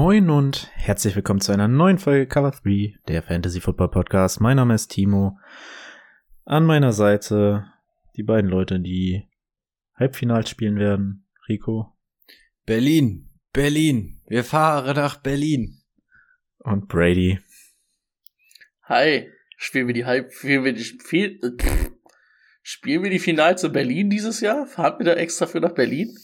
Moin und herzlich willkommen zu einer neuen Folge Cover 3, der Fantasy Football Podcast. Mein Name ist Timo. An meiner Seite die beiden Leute, die Halbfinals spielen werden. Rico Berlin, Berlin, wir fahren nach Berlin. und Brady. Hi, spielen wir die Halb, spielen wir die, viel, äh, spielen wir die Finals in Berlin dieses Jahr? Fahren wir da extra für nach Berlin?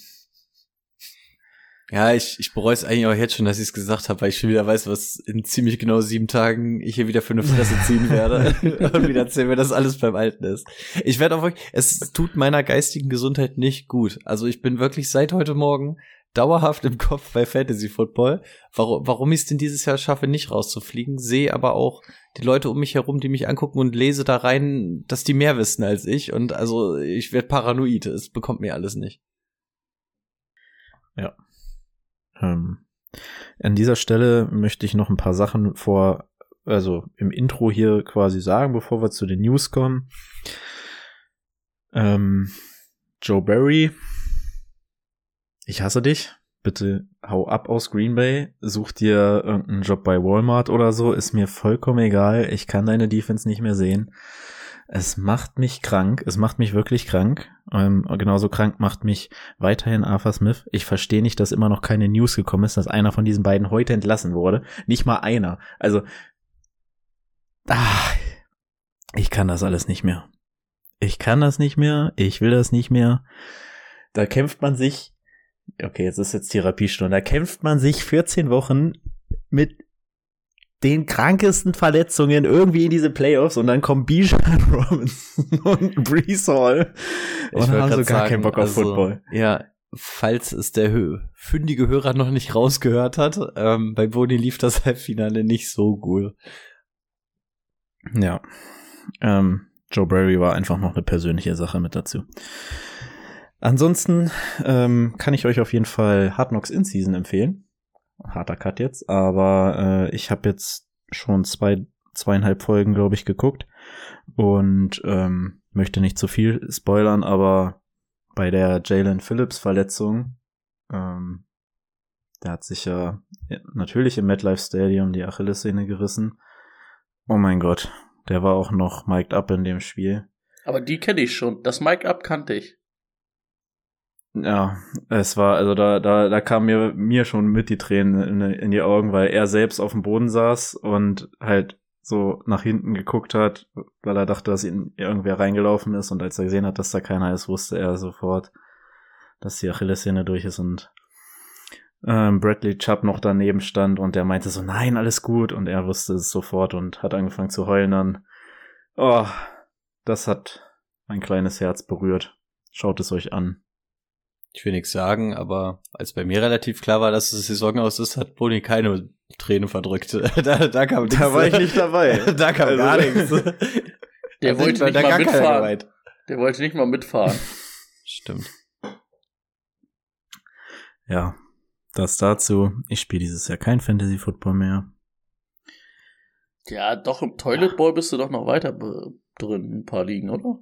Ja, ich, ich bereue es eigentlich auch jetzt schon, dass ich es gesagt habe, weil ich schon wieder weiß, was in ziemlich genau sieben Tagen ich hier wieder für eine Fresse ziehen werde und wieder erzählen, mir, dass alles beim Alten ist. Ich werde auch wirklich, es tut meiner geistigen Gesundheit nicht gut. Also ich bin wirklich seit heute Morgen dauerhaft im Kopf bei Fantasy Football. Warum, warum ich es denn dieses Jahr schaffe, nicht rauszufliegen, sehe aber auch die Leute um mich herum, die mich angucken und lese da rein, dass die mehr wissen als ich. Und also ich werde paranoid. Es bekommt mir alles nicht. Ähm, an dieser Stelle möchte ich noch ein paar Sachen vor, also im Intro hier quasi sagen, bevor wir zu den News kommen. Ähm, Joe Barry, ich hasse dich. Bitte hau ab aus Green Bay, such dir irgendeinen Job bei Walmart oder so, ist mir vollkommen egal. Ich kann deine Defense nicht mehr sehen. Es macht mich krank, es macht mich wirklich krank. Ähm, genauso krank macht mich weiterhin Arthur Smith. Ich verstehe nicht, dass immer noch keine News gekommen ist, dass einer von diesen beiden heute entlassen wurde. Nicht mal einer. Also, ah, ich kann das alles nicht mehr. Ich kann das nicht mehr. Ich will das nicht mehr. Da kämpft man sich. Okay, jetzt ist jetzt Therapiestunde. Da kämpft man sich 14 Wochen mit den krankesten Verletzungen irgendwie in diese Playoffs und dann kommen Bijan Robinson und Brees Hall und wollte haben so gar sagen, keinen Bock auf also, Football. Ja, falls es der fündige Hörer noch nicht rausgehört hat, ähm, bei Boni lief das Halbfinale nicht so gut. Ja. Ähm, Joe Barry war einfach noch eine persönliche Sache mit dazu. Ansonsten ähm, kann ich euch auf jeden Fall Hard Knocks in Season empfehlen. Harter Cut jetzt, aber äh, ich habe jetzt schon zwei zweieinhalb Folgen, glaube ich, geguckt und ähm, möchte nicht zu viel spoilern, aber bei der Jalen Phillips Verletzung, ähm, der hat sich ja natürlich im MetLife Stadium die Achillessehne gerissen. Oh mein Gott, der war auch noch mic'd up in dem Spiel. Aber die kenne ich schon. Das Mic-Up kannte ich. Ja, es war, also da, da, da kam mir, mir schon mit die Tränen in, in die Augen, weil er selbst auf dem Boden saß und halt so nach hinten geguckt hat, weil er dachte, dass ihn irgendwer reingelaufen ist und als er gesehen hat, dass da keiner ist, wusste er sofort, dass die Achillessehne durch ist und ähm, Bradley Chubb noch daneben stand und der meinte so, nein, alles gut und er wusste es sofort und hat angefangen zu heulen dann. Oh, das hat mein kleines Herz berührt. Schaut es euch an. Ich will nichts sagen, aber als bei mir relativ klar war, dass es Saison aus ist, hat Boni keine Träne verdrückt. da, da kam. Da war ich nicht dabei. da kam Also- gar nichts. Der wollte nicht da mal mitfahren. Der wollte nicht mal mitfahren. Stimmt. Ja, das dazu. Ich spiele dieses Jahr kein Fantasy Football mehr. ja, doch, im Toilet Boy bist du doch noch weiter drin, ein paar Ligen, oder?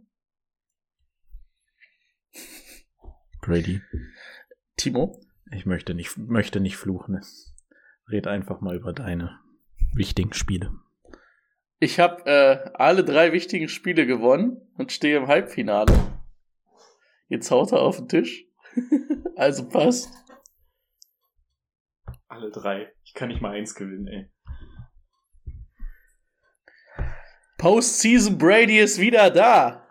Brady. Timo? Ich möchte nicht, möchte nicht fluchen. Red einfach mal über deine wichtigen Spiele. Ich habe äh, alle drei wichtigen Spiele gewonnen und stehe im Halbfinale. Jetzt haut er auf den Tisch. also passt. Alle drei. Ich kann nicht mal eins gewinnen, ey. Postseason Brady ist wieder da.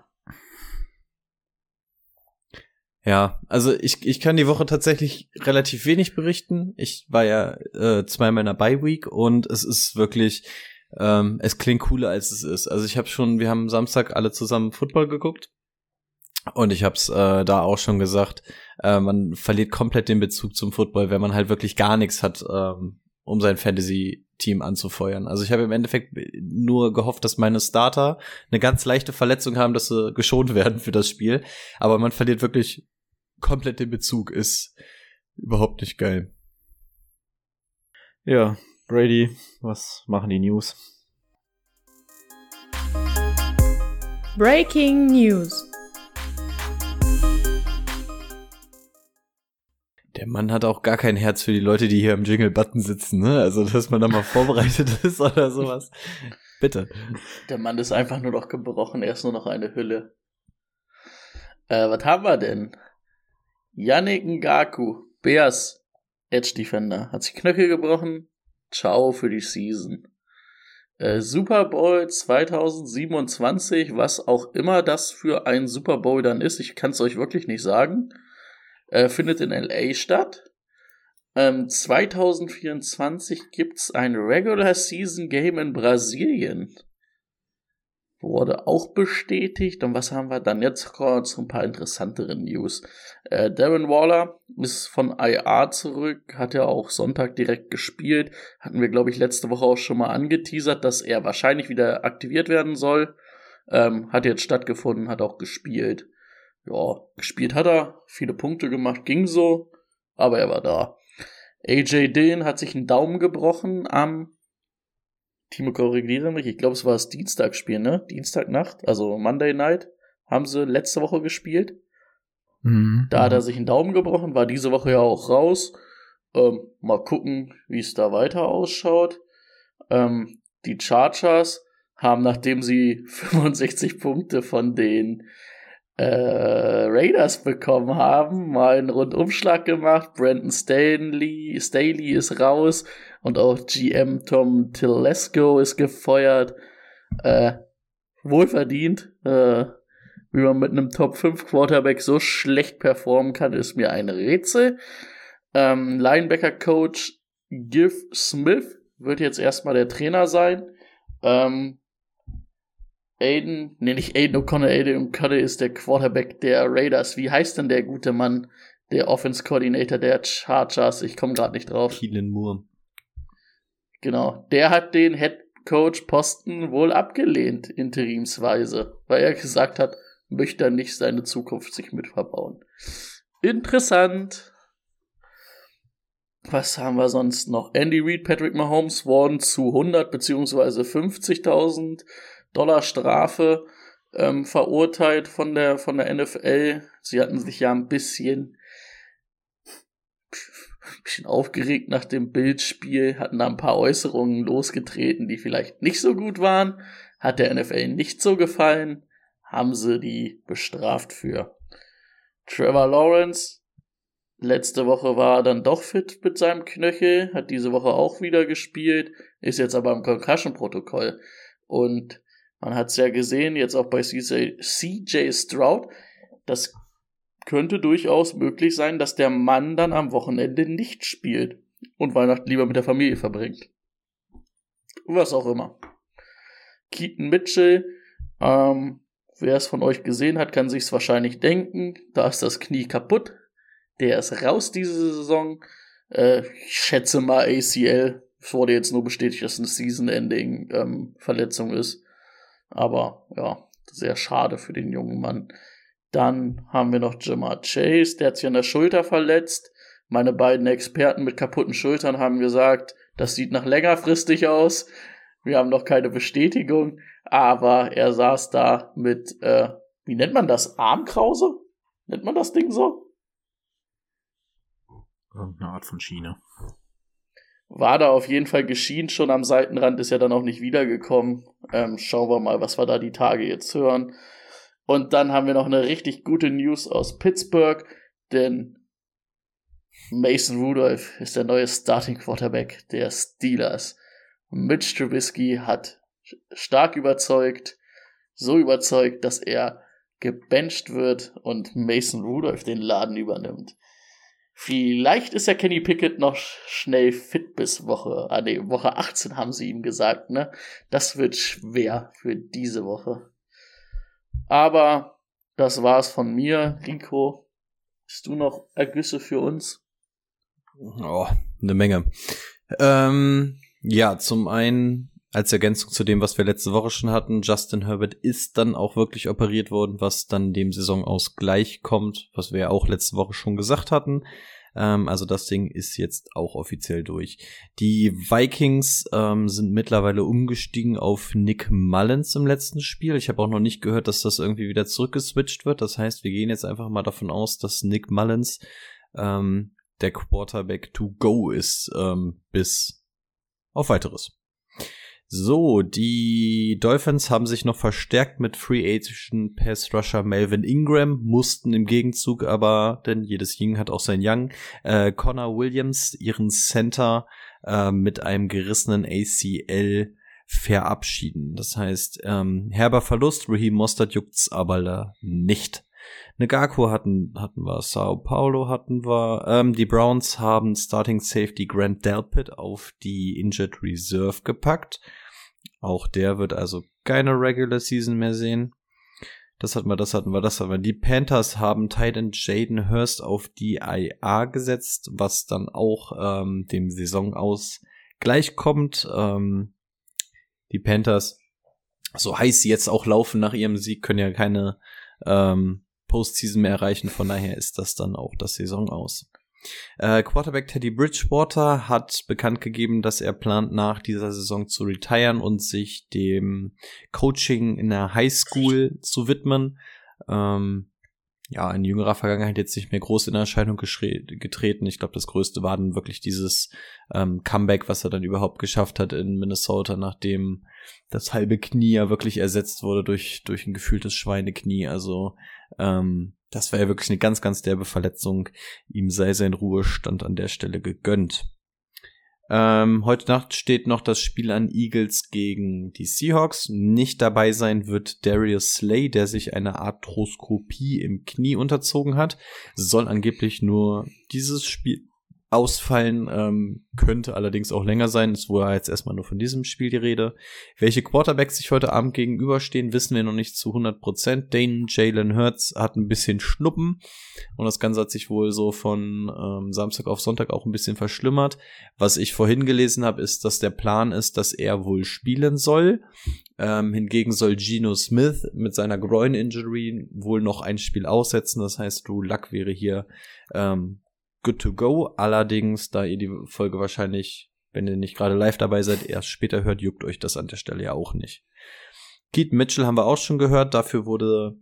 Ja, also ich, ich kann die Woche tatsächlich relativ wenig berichten. Ich war ja äh, zweimal in der Bye Week und es ist wirklich, ähm, es klingt cooler als es ist. Also ich habe schon, wir haben Samstag alle zusammen Football geguckt und ich habe es äh, da auch schon gesagt, äh, man verliert komplett den Bezug zum Football, wenn man halt wirklich gar nichts hat, ähm, um sein Fantasy-Team anzufeuern. Also ich habe im Endeffekt nur gehofft, dass meine Starter eine ganz leichte Verletzung haben, dass sie geschont werden für das Spiel. Aber man verliert wirklich komplett den Bezug. Ist überhaupt nicht geil. Ja, Brady, was machen die News? Breaking News. Der Mann hat auch gar kein Herz für die Leute, die hier am Jingle-Button sitzen, ne? Also, dass man da mal vorbereitet ist oder sowas. Bitte. Der Mann ist einfach nur noch gebrochen, er ist nur noch eine Hülle. Äh, was haben wir denn? Yannick Ngaku, Bears, Edge Defender, hat sich Knöchel gebrochen. Ciao für die Season. Äh, Super Bowl 2027, was auch immer das für ein Super Bowl dann ist, ich kann es euch wirklich nicht sagen äh, findet in LA statt. Ähm, 2024 gibt's ein Regular Season Game in Brasilien. Wurde auch bestätigt. Und was haben wir dann jetzt kurz ein paar interessantere News? Äh, Darren Waller ist von IR zurück, hat ja auch Sonntag direkt gespielt. Hatten wir, glaube ich, letzte Woche auch schon mal angeteasert, dass er wahrscheinlich wieder aktiviert werden soll. Ähm, hat jetzt stattgefunden, hat auch gespielt ja, gespielt hat er, viele Punkte gemacht, ging so, aber er war da. AJ Dillon hat sich einen Daumen gebrochen am Timo korrigiere mich, ich glaube, es war das Dienstagspiel, ne? Dienstagnacht, also Monday Night, haben sie letzte Woche gespielt. Mhm. Da hat er sich einen Daumen gebrochen, war diese Woche ja auch raus. Ähm, mal gucken, wie es da weiter ausschaut. Ähm, die Chargers haben, nachdem sie 65 Punkte von den äh, Raiders bekommen haben, mal einen Rundumschlag gemacht. Brandon Stanley, Staley ist raus und auch GM Tom Telesco ist gefeuert. Äh, wohlverdient. Äh, wie man mit einem Top 5 Quarterback so schlecht performen kann, ist mir ein Rätsel. Ähm, Linebacker Coach Giff Smith wird jetzt erstmal der Trainer sein. Ähm, Aiden, nee, nicht Aiden O'Connor, Aiden O'Connor ist der Quarterback der Raiders. Wie heißt denn der gute Mann, der Offense Coordinator der Chargers? Ich komme gerade nicht drauf. Keelan Moore. Genau, der hat den Head Coach Posten wohl abgelehnt, interimsweise, weil er gesagt hat, möchte er nicht seine Zukunft sich mit verbauen. Interessant. Was haben wir sonst noch? Andy Reid, Patrick Mahomes wurden zu 100 beziehungsweise 50.000 Dollar Strafe ähm, verurteilt von der, von der NFL. Sie hatten sich ja ein bisschen, bisschen aufgeregt nach dem Bildspiel, hatten da ein paar Äußerungen losgetreten, die vielleicht nicht so gut waren. Hat der NFL nicht so gefallen, haben sie die bestraft für. Trevor Lawrence, letzte Woche war er dann doch fit mit seinem Knöchel, hat diese Woche auch wieder gespielt, ist jetzt aber im Concussion-Protokoll. Und man hat es ja gesehen, jetzt auch bei CJ, CJ Stroud. Das könnte durchaus möglich sein, dass der Mann dann am Wochenende nicht spielt und Weihnachten lieber mit der Familie verbringt. Was auch immer. Keaton Mitchell, ähm, wer es von euch gesehen hat, kann sich's wahrscheinlich denken. Da ist das Knie kaputt. Der ist raus diese Saison. Äh, ich schätze mal ACL. Es wurde jetzt nur bestätigt, dass eine Season-Ending-Verletzung ähm, ist. Aber ja, sehr schade für den jungen Mann. Dann haben wir noch Jamar Chase, der hat sich an der Schulter verletzt. Meine beiden Experten mit kaputten Schultern haben gesagt, das sieht nach längerfristig aus. Wir haben noch keine Bestätigung, aber er saß da mit, äh, wie nennt man das? Armkrause? Nennt man das Ding so? Irgendeine Art von Schiene war da auf jeden Fall geschienen schon am Seitenrand, ist ja dann auch nicht wiedergekommen. Ähm, schauen wir mal, was wir da die Tage jetzt hören. Und dann haben wir noch eine richtig gute News aus Pittsburgh, denn Mason Rudolph ist der neue Starting Quarterback der Steelers. Mitch Trubisky hat stark überzeugt, so überzeugt, dass er gebencht wird und Mason Rudolph den Laden übernimmt. Vielleicht ist ja Kenny Pickett noch schnell fit bis Woche, ah nee, Woche 18 haben sie ihm gesagt, ne? Das wird schwer für diese Woche. Aber das war's von mir. Rico, hast du noch Ergüsse für uns? Oh, eine Menge. Ähm, ja, zum einen als Ergänzung zu dem, was wir letzte Woche schon hatten, Justin Herbert ist dann auch wirklich operiert worden, was dann dem Saisonausgleich kommt, was wir ja auch letzte Woche schon gesagt hatten. Ähm, also das Ding ist jetzt auch offiziell durch. Die Vikings ähm, sind mittlerweile umgestiegen auf Nick Mullins im letzten Spiel. Ich habe auch noch nicht gehört, dass das irgendwie wieder zurückgeswitcht wird. Das heißt, wir gehen jetzt einfach mal davon aus, dass Nick Mullins ähm, der Quarterback to go ist ähm, bis auf weiteres. So, die Dolphins haben sich noch verstärkt mit Free Agent Pass Rusher Melvin Ingram, mussten im Gegenzug aber, denn jedes Ying hat auch sein Young, äh, Connor Williams, ihren Center, äh, mit einem gerissenen ACL verabschieden. Das heißt, ähm, herber Verlust, Raheem Mostert juckt's aber nicht. Negaku hatten, hatten wir, Sao Paulo hatten wir, ähm, die Browns haben Starting Safety Grant Delpit auf die Injured Reserve gepackt. Auch der wird also keine Regular Season mehr sehen. Das hatten wir, das hatten wir, das hatten wir. Die Panthers haben Titan Jaden Hurst auf die IA gesetzt, was dann auch ähm, dem Saison aus gleichkommt. Ähm, die Panthers, so heiß sie jetzt auch laufen nach ihrem Sieg, können ja keine ähm, Postseason mehr erreichen. Von daher ist das dann auch das Saison aus. Äh, Quarterback Teddy Bridgewater hat bekannt gegeben, dass er plant, nach dieser Saison zu retiren und sich dem Coaching in der High School zu widmen. Ähm, ja, in jüngerer Vergangenheit jetzt nicht mehr groß in Erscheinung getreten. Ich glaube, das Größte war dann wirklich dieses ähm, Comeback, was er dann überhaupt geschafft hat in Minnesota, nachdem das halbe Knie ja wirklich ersetzt wurde durch, durch ein gefühltes Schweineknie. Also ähm, das war ja wirklich eine ganz, ganz derbe Verletzung. Ihm sei sein Ruhestand an der Stelle gegönnt. Ähm, heute Nacht steht noch das Spiel an Eagles gegen die Seahawks. Nicht dabei sein wird Darius Slay, der sich eine Arthroskopie im Knie unterzogen hat. Soll angeblich nur dieses Spiel ausfallen, ähm, könnte allerdings auch länger sein. Es war jetzt erstmal nur von diesem Spiel die Rede. Welche Quarterbacks sich heute Abend gegenüberstehen, wissen wir noch nicht zu 100 Prozent. Dane Jalen Hurts hat ein bisschen Schnuppen und das Ganze hat sich wohl so von ähm, Samstag auf Sonntag auch ein bisschen verschlimmert. Was ich vorhin gelesen habe, ist, dass der Plan ist, dass er wohl spielen soll. Ähm, hingegen soll Geno Smith mit seiner Groin-Injury wohl noch ein Spiel aussetzen. Das heißt, Drew Luck wäre hier ähm, good to go. Allerdings, da ihr die Folge wahrscheinlich, wenn ihr nicht gerade live dabei seid, erst später hört, juckt euch das an der Stelle ja auch nicht. Keith Mitchell haben wir auch schon gehört. Dafür wurde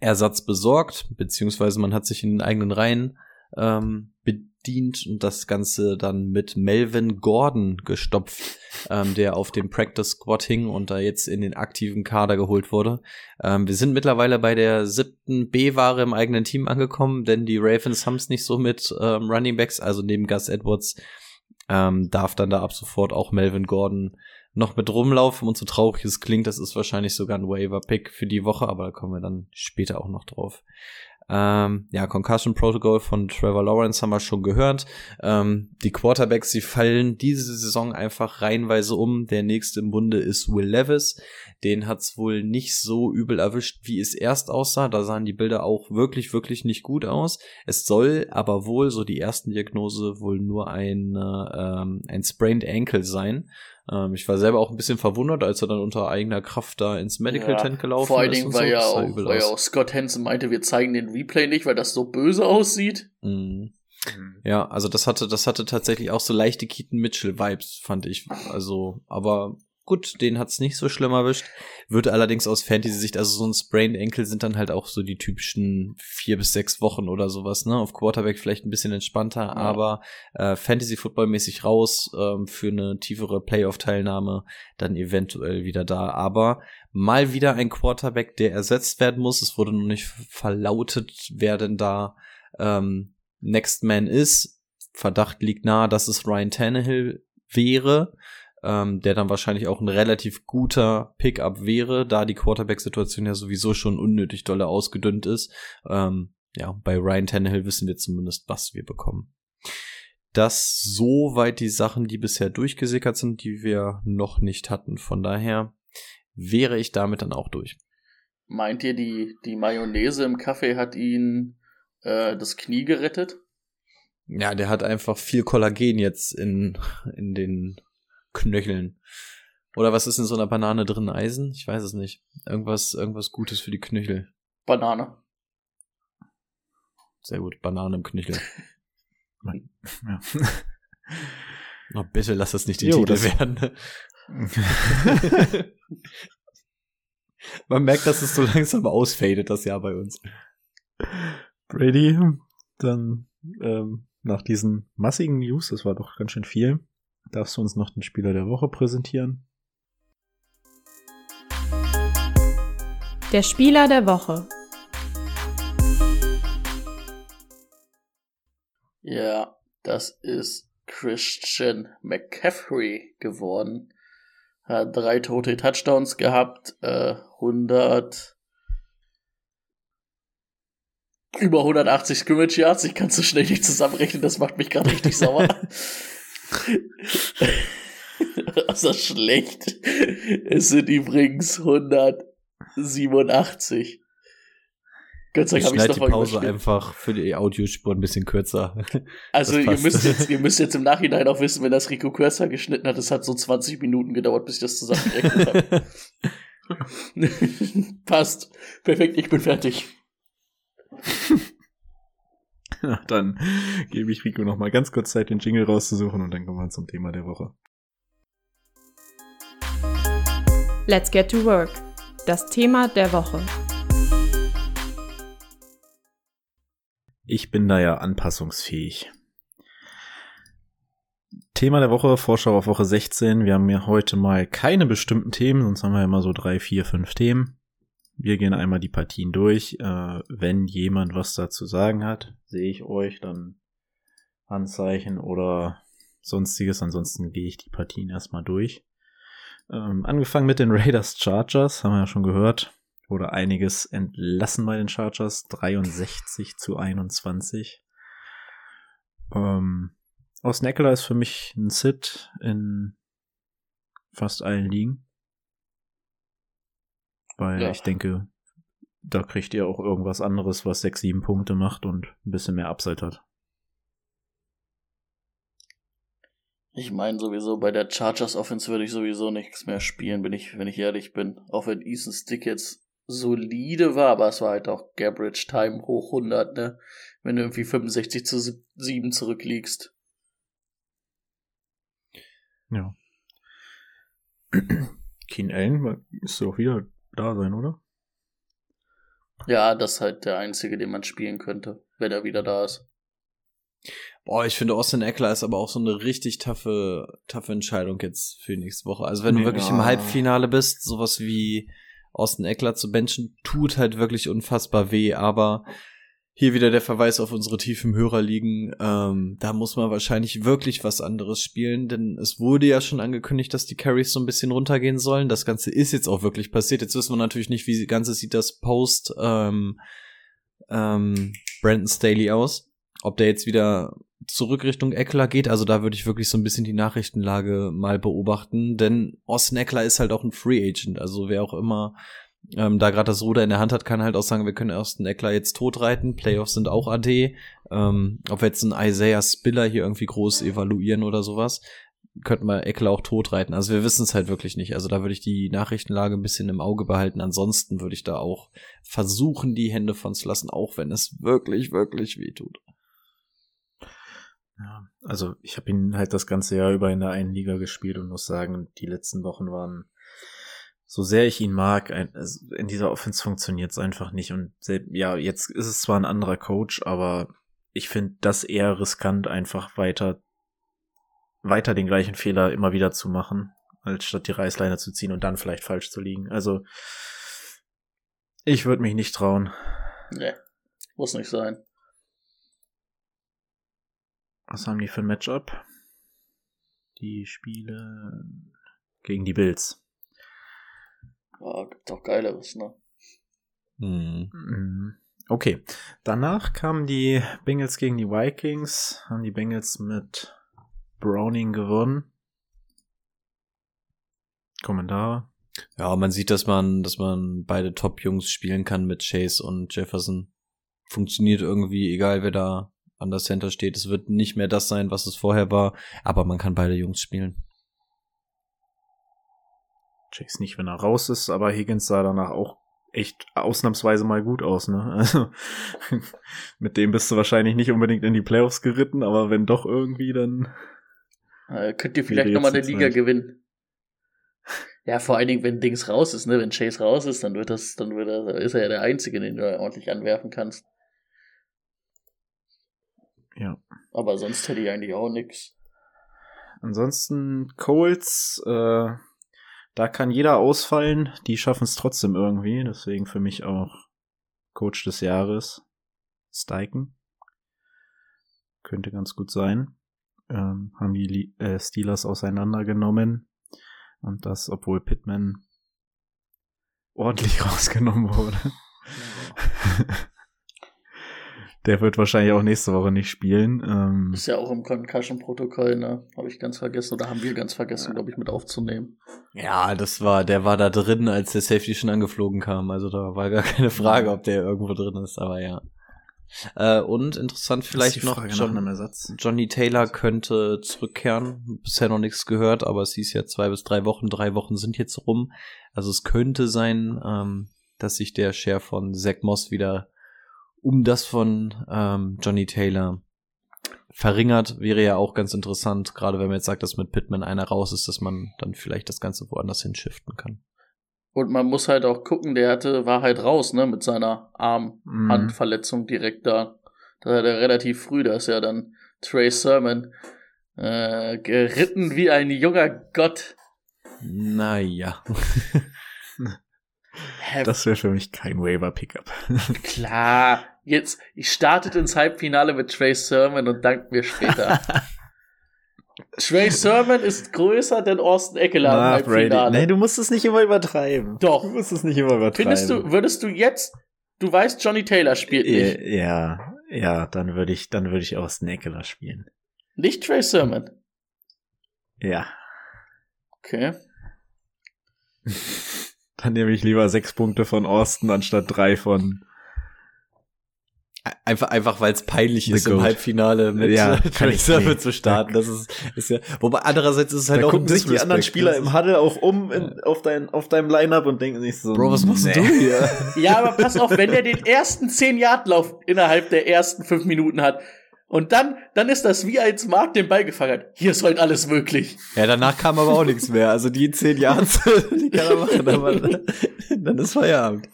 Ersatz besorgt, beziehungsweise man hat sich in den eigenen Reihen ähm, bedient und das Ganze dann mit Melvin Gordon gestopft, ähm, der auf dem Practice Squad hing und da jetzt in den aktiven Kader geholt wurde. Ähm, wir sind mittlerweile bei der siebten B-Ware im eigenen Team angekommen, denn die Ravens haben es nicht so mit ähm, Running Backs, also neben Gus Edwards ähm, darf dann da ab sofort auch Melvin Gordon noch mit rumlaufen und so traurig es klingt, das ist wahrscheinlich sogar ein Waiver-Pick für die Woche, aber da kommen wir dann später auch noch drauf. Ähm, ja, Concussion Protocol von Trevor Lawrence haben wir schon gehört. Ähm, die Quarterbacks, sie fallen diese Saison einfach reihenweise um. Der nächste im Bunde ist Will Levis. Den hat's wohl nicht so übel erwischt, wie es erst aussah. Da sahen die Bilder auch wirklich, wirklich nicht gut aus. Es soll aber wohl, so die ersten Diagnose, wohl nur ein, ähm, ein Sprained Ankle sein. Ähm, ich war selber auch ein bisschen verwundert, als er dann unter eigener Kraft da ins Medical ja, Tent gelaufen ist. Vor allen Dingen, weil, so. ja auch, weil ja auch Scott Hansen meinte, wir zeigen den Replay nicht, weil das so böse aussieht. Mhm. Ja, also das hatte, das hatte tatsächlich auch so leichte Keaton Mitchell Vibes, fand ich. Also, aber Gut, den hat's nicht so schlimm erwischt. Würde allerdings aus Fantasy-Sicht, also so ein Sprained Enkel sind dann halt auch so die typischen vier bis sechs Wochen oder sowas, ne? Auf Quarterback vielleicht ein bisschen entspannter, ja. aber äh, Fantasy-Football-mäßig raus ähm, für eine tiefere Playoff-Teilnahme dann eventuell wieder da. Aber mal wieder ein Quarterback, der ersetzt werden muss. Es wurde noch nicht verlautet, wer denn da ähm, Next Man ist. Verdacht liegt nahe, dass es Ryan Tannehill wäre ähm, der dann wahrscheinlich auch ein relativ guter Pickup wäre, da die Quarterback-Situation ja sowieso schon unnötig dolle ausgedünnt ist. Ähm, ja, bei Ryan Tannehill wissen wir zumindest, was wir bekommen. Das soweit die Sachen, die bisher durchgesickert sind, die wir noch nicht hatten. Von daher wäre ich damit dann auch durch. Meint ihr, die, die Mayonnaise im Kaffee hat ihn äh, das Knie gerettet? Ja, der hat einfach viel Kollagen jetzt in, in den Knöcheln. Oder was ist in so einer Banane drin? Eisen? Ich weiß es nicht. Irgendwas, irgendwas Gutes für die Knöchel. Banane. Sehr gut. Banane im Knöchel. Ja. Oh, bitte lass das nicht die Jo, Titel das- werden. Man merkt, dass es so langsam ausfadet, das Jahr bei uns. Brady, dann ähm, nach diesen massigen News, das war doch ganz schön viel, darfst du uns noch den Spieler der Woche präsentieren? Der Spieler der Woche. Ja, das ist Christian McCaffrey geworden. Hat drei tote Touchdowns gehabt, äh, 100 über 180 Scrimmage Yards. Ich kann so schnell nicht zusammenrechnen, das macht mich gerade richtig sauer. das ist schlecht. Es sind übrigens 187. Gott sei Ich Dank habe ich es die Pause einfach für die Audiospur ein bisschen kürzer. Also ihr müsst, jetzt, ihr müsst jetzt im Nachhinein auch wissen, wenn das Rico Cursor geschnitten hat, es hat so 20 Minuten gedauert, bis ich das zusammengerechnet habe. Passt. Perfekt, ich bin fertig. Dann gebe ich Rico noch mal ganz kurz Zeit, den Jingle rauszusuchen und dann kommen wir zum Thema der Woche. Let's get to work. Das Thema der Woche. Ich bin da ja anpassungsfähig. Thema der Woche, Vorschau auf Woche 16. Wir haben ja heute mal keine bestimmten Themen, sonst haben wir ja immer so drei, vier, fünf Themen. Wir gehen einmal die Partien durch. Äh, wenn jemand was dazu sagen hat, sehe ich euch, dann Handzeichen oder sonstiges. Ansonsten gehe ich die Partien erstmal durch. Ähm, angefangen mit den Raiders Chargers, haben wir ja schon gehört. Wurde einiges entlassen bei den Chargers. 63 zu 21. Ähm, Austin Eckler ist für mich ein Sit in fast allen Ligen. Weil Ja. ich denke, da kriegt ihr auch irgendwas anderes, was 6, 7 Punkte macht und ein bisschen mehr Upside hat. Ich meine sowieso, bei der Chargers Offense würde ich sowieso nichts mehr spielen, bin ich, wenn ich ehrlich bin. Auch wenn Ethan Stick jetzt solide war, aber es war halt auch Gabbridge Time hoch 100, ne? Wenn du irgendwie 65 zu 7 zurückliegst. Ja. Keen Allen ist doch wieder da sein, oder? Ja, das ist halt der einzige, den man spielen könnte, wenn er wieder da ist. Boah, ich finde Austin Eckler ist aber auch so eine richtig taffe, taffe Entscheidung jetzt für nächste Woche. Also wenn du Ja. wirklich im Halbfinale bist, sowas wie Austin Eckler zu benchen, tut halt wirklich unfassbar weh, aber hier wieder der Verweis auf unsere tiefen Hörerligen. Ähm, da muss man wahrscheinlich wirklich was anderes spielen, denn es wurde ja schon angekündigt, dass die Carries so ein bisschen runtergehen sollen. Das Ganze ist jetzt auch wirklich passiert. Jetzt wissen wir natürlich nicht, wie Ganze sieht das Post ähm, ähm, Brandon Staley aus. Ob der jetzt wieder zurück Richtung Eckler geht, also da würde ich wirklich so ein bisschen die Nachrichtenlage mal beobachten, denn Austin Eckler ist halt auch ein Free Agent, also wer auch immer ähm, da gerade das Ruder in der Hand hat, kann halt auch sagen, wir können Austin Eckler jetzt totreiten, Playoffs sind auch AD, ähm, ob wir jetzt einen Isaiah Spiller hier irgendwie groß evaluieren oder sowas, könnten wir Eckler auch totreiten, also wir wissen es halt wirklich nicht, also da würde ich die Nachrichtenlage ein bisschen im Auge behalten, ansonsten würde ich da auch versuchen, die Hände von zu lassen, auch wenn es wirklich, wirklich weh tut. Ja, also ich habe ihn halt das ganze Jahr über in der einen Liga gespielt und muss sagen, die letzten Wochen waren, so sehr ich ihn mag, ein, also in dieser Offense funktioniert es einfach nicht. Und ja, jetzt ist es zwar ein anderer Coach, aber ich finde das eher riskant, einfach weiter, weiter den gleichen Fehler immer wieder zu machen, als statt die Reißleine zu ziehen und dann vielleicht falsch zu liegen. Also ich würde mich nicht trauen. Ne, muss nicht sein. Was haben die für ein Matchup? Die Spiele gegen die Bills. Ja, gibt doch geileres, ne? Hm. Mhm. Okay. Danach kamen die Bengals gegen die Vikings. Haben die Bengals mit Browning gewonnen. Kommentar. Ja, man sieht, dass man, dass man beide Top-Jungs spielen kann mit Chase und Jefferson. Funktioniert irgendwie, egal wer da an der Center steht. Es wird nicht mehr das sein, was es vorher war, aber man kann beide Jungs spielen. Chase nicht, wenn er raus ist, aber Higgins sah danach auch echt ausnahmsweise mal gut aus, ne? Also mit dem bist du wahrscheinlich nicht unbedingt in die Playoffs geritten, aber wenn doch irgendwie, dann äh, könnt ihr vielleicht nochmal eine Liga Zeit. gewinnen. Ja, vor allen Dingen, wenn Dings raus ist, ne? Wenn Chase raus ist, dann wird das, dann wird er, ist er ja der Einzige, den du ordentlich anwerfen kannst. Ja. Aber sonst hätte ich eigentlich auch nix. Ansonsten Colts, äh, da kann jeder ausfallen, die schaffen es trotzdem irgendwie. Deswegen für mich auch Coach des Jahres. Steichen. Könnte ganz gut sein. Ähm, haben die äh, Steelers auseinandergenommen. Und das, obwohl Pittman ordentlich rausgenommen wurde. Ja. Der wird wahrscheinlich auch nächste Woche nicht spielen. Ähm, ist ja auch im Concussion-Protokoll, ne? Habe ich ganz vergessen oder haben wir ganz vergessen, glaube ich, mit aufzunehmen. Ja, das war, der war da drin, als der Safety schon angeflogen kam. Also da war gar keine Frage, ob der irgendwo drin ist, aber ja. Äh, und interessant vielleicht noch, John, Johnny Taylor könnte zurückkehren. Bisher noch nichts gehört, aber es hieß ja zwei bis drei Wochen. Drei Wochen sind jetzt rum. Also es könnte sein, ähm, dass sich der Share von Zach Moss wieder um das von ähm, Johnny Taylor verringert, wäre ja auch ganz interessant, gerade wenn man jetzt sagt, dass mit Pittman einer raus ist, dass man dann vielleicht das Ganze woanders hinschiften kann. Und man muss halt auch gucken, der hatte, war halt raus, ne, mit seiner Arm-Handverletzung direkt da. Da hat er relativ früh, da ist ja dann Trey Sermon äh, geritten wie ein junger Gott. Naja. Das wäre für mich kein Waiver-Pickup. Klar, jetzt, ich startet ins Halbfinale mit Trey Sermon und dank mir später. Trey Sermon ist größer denn Austin Eckler im Halbfinale. Nee, du musst es nicht immer übertreiben. Doch. Du musst es nicht immer übertreiben. Findest du, würdest du jetzt, du weißt, Johnny Taylor spielt nicht. Ja, ja, dann würde ich, dann würde ich Austin Eckler spielen. Nicht Trey Sermon? Ja. Okay. Dann nehme ich lieber sechs Punkte von Austin anstatt drei von. Einfach, einfach weil es peinlich The ist, Goat. im Halbfinale mit ja, nee. zu starten. Das ist, ist ja, wobei andererseits ist es halt da auch gucken sich die anderen Spieler im Huddle auch um in, auf, dein, auf deinem Lineup und denken sich so, Bro, was machst nee. du hier? Ja, aber pass auf, wenn er den ersten 10-Yard-Lauf innerhalb der ersten fünf Minuten hat, und dann, dann ist das wie als Mark den Ball gefangen hat. Hier ist heute alles möglich. Ja, danach kam aber auch nichts mehr. Also die zehn Jahre, die kann er machen, aber dann ist Feierabend.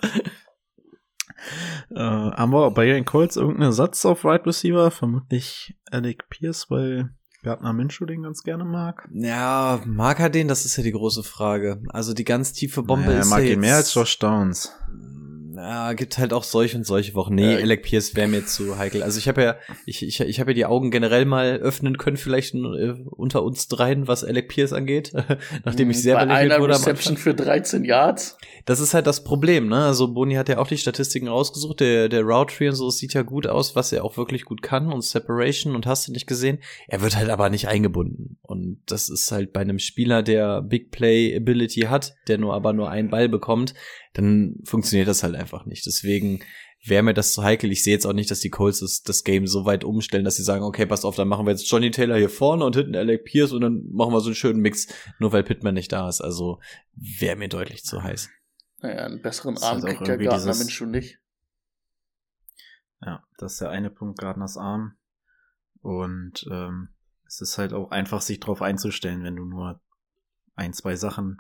Äh, haben wir bei den Colts irgendeinen Satz auf Right Receiver? Vermutlich Alec Pierce, weil Gardner Minshew den ganz gerne mag. Ja, mag er den? Das ist ja die große Frage. Also die ganz tiefe Bombe naja, ist Er mag ihn mehr als Josh Downs ja, gibt halt auch solche und solche Wochen. Nee, äh, Alec Pierce wäre mir zu heikel. Also ich habe ja, ich, ich, ich habe ja die Augen generell mal öffnen können, vielleicht äh, unter uns dreien, was Alec Pierce angeht, nachdem ich sehr Bei einer wurde. Reception für 13 Yards. Das ist halt das Problem, ne? Also Boni hat ja auch die Statistiken rausgesucht, der, der Route Tree und so sieht ja gut aus, was er auch wirklich gut kann und Separation und hast du nicht gesehen. Er wird halt aber nicht eingebunden. Und das ist halt bei einem Spieler, der Big Play Ability hat, der nur aber nur einen Ball bekommt, dann funktioniert das halt einfach nicht. Deswegen wäre mir das zu heikel. Ich sehe jetzt auch nicht, dass die Colts das, das, Game so weit umstellen, dass sie sagen, okay, passt auf, dann machen wir jetzt Johnny Taylor hier vorne und hinten Alec Pierce und dann machen wir so einen schönen Mix, nur weil Pittman nicht da ist. Also wäre mir deutlich zu heiß. Naja, einen besseren Arm halt kriegt der Gardner Mensch schon nicht. Ja, das ist der eine Punkt, Gardners Arm. Und ähm, es ist halt auch einfach, sich darauf einzustellen, wenn du nur ein, zwei Sachen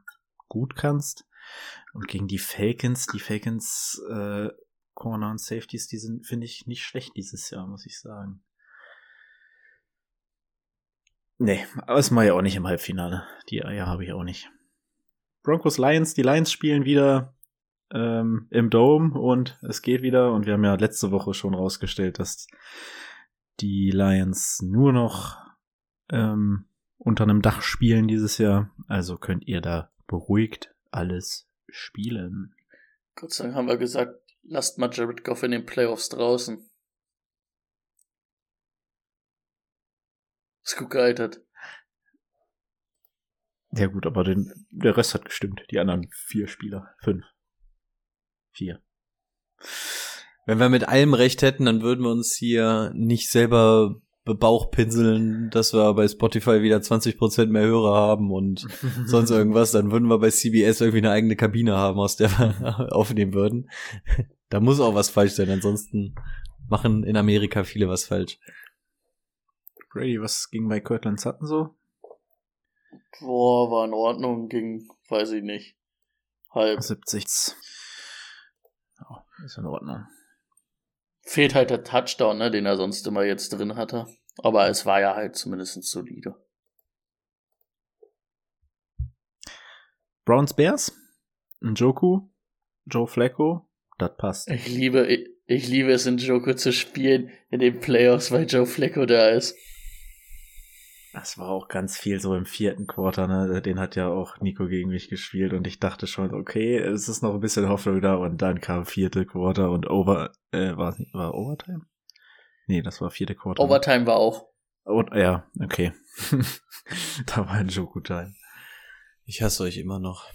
gut kannst. Und gegen die Falcons, die Falcons äh, Corner und Safeties, die sind, finde ich, nicht schlecht dieses Jahr, muss ich sagen. Nee, aber es war ja auch nicht im Halbfinale. Die Eier habe ich auch nicht. Broncos Lions, die Lions spielen wieder ähm, im Dome und es geht wieder. Und wir haben ja letzte Woche schon rausgestellt, dass die Lions nur noch ähm, unter einem Dach spielen dieses Jahr. Also könnt ihr da beruhigt alles spielen. Gott sei Dank haben wir gesagt, lasst mal Jared Goff in den Playoffs draußen. Ist gut gealtert. Ja gut, aber den, der Rest hat gestimmt. Die anderen vier Spieler. Fünf. Vier. Wenn wir mit allem recht hätten, dann würden wir uns hier nicht selber bebauchpinseln, dass wir bei Spotify wieder 20% mehr Hörer haben und sonst irgendwas, dann würden wir bei CBS irgendwie eine eigene Kabine haben, aus der wir aufnehmen würden. Da muss auch was falsch sein, ansonsten machen in Amerika viele was falsch. Brady, was ging bei Cortland Sutton so? Boah, war in Ordnung, ging, weiß ich nicht. Halb. 70. Oh, ist in Ordnung. Fehlt halt der Touchdown, ne, den er sonst immer jetzt drin hatte. Aber es war ja halt zumindest solide. Browns Bears, Njoku, Joe Flacco, das passt. Ich liebe, ich, ich liebe es in Joko zu spielen in den Playoffs, weil Joe Flacco da ist. Das war auch ganz viel so im vierten Quarter, ne? Den hat ja auch Nico gegen mich gespielt und ich dachte schon, okay, es ist noch ein bisschen Hoffnung da und dann kam vierte Quarter und Over, äh, war, war Overtime? Nee, das war vierte Quarter. ne? Overtime war auch. Und, ja, okay. da war ein Joku-Time. Ich hasse euch immer noch.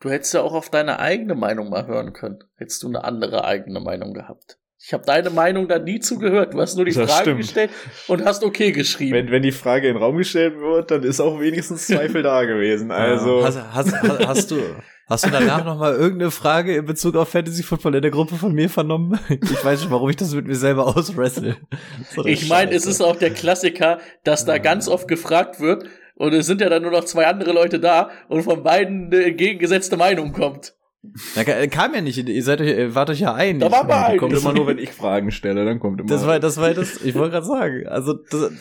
Du hättest ja auch auf deine eigene Meinung mal hören können. Hättest du eine andere eigene Meinung gehabt. Ich habe deine Meinung da nie zugehört. Du hast nur die Das Frage stimmt. gestellt und hast okay geschrieben. wenn, wenn die Frage in den Raum gestellt wird, dann ist auch wenigstens Zweifel da gewesen. Also. hast, hast, hast, hast du hast du danach noch mal irgendeine Frage in Bezug auf Fantasy Football in der Gruppe von mir vernommen? Ich weiß schon, warum ich das mit mir selber auswrestle. Ich meine, es ist auch der Klassiker, dass da ganz oft gefragt wird und es sind ja dann nur noch zwei andere Leute da und von beiden eine entgegengesetzte Meinung kommt. Da ka- kam ja nicht, ihr seid euch, wart euch ja einig. Da wir einig. kommt immer nur, wenn ich Fragen stelle, dann kommt immer. Das war, das war das, ich wollte gerade sagen. Also, das,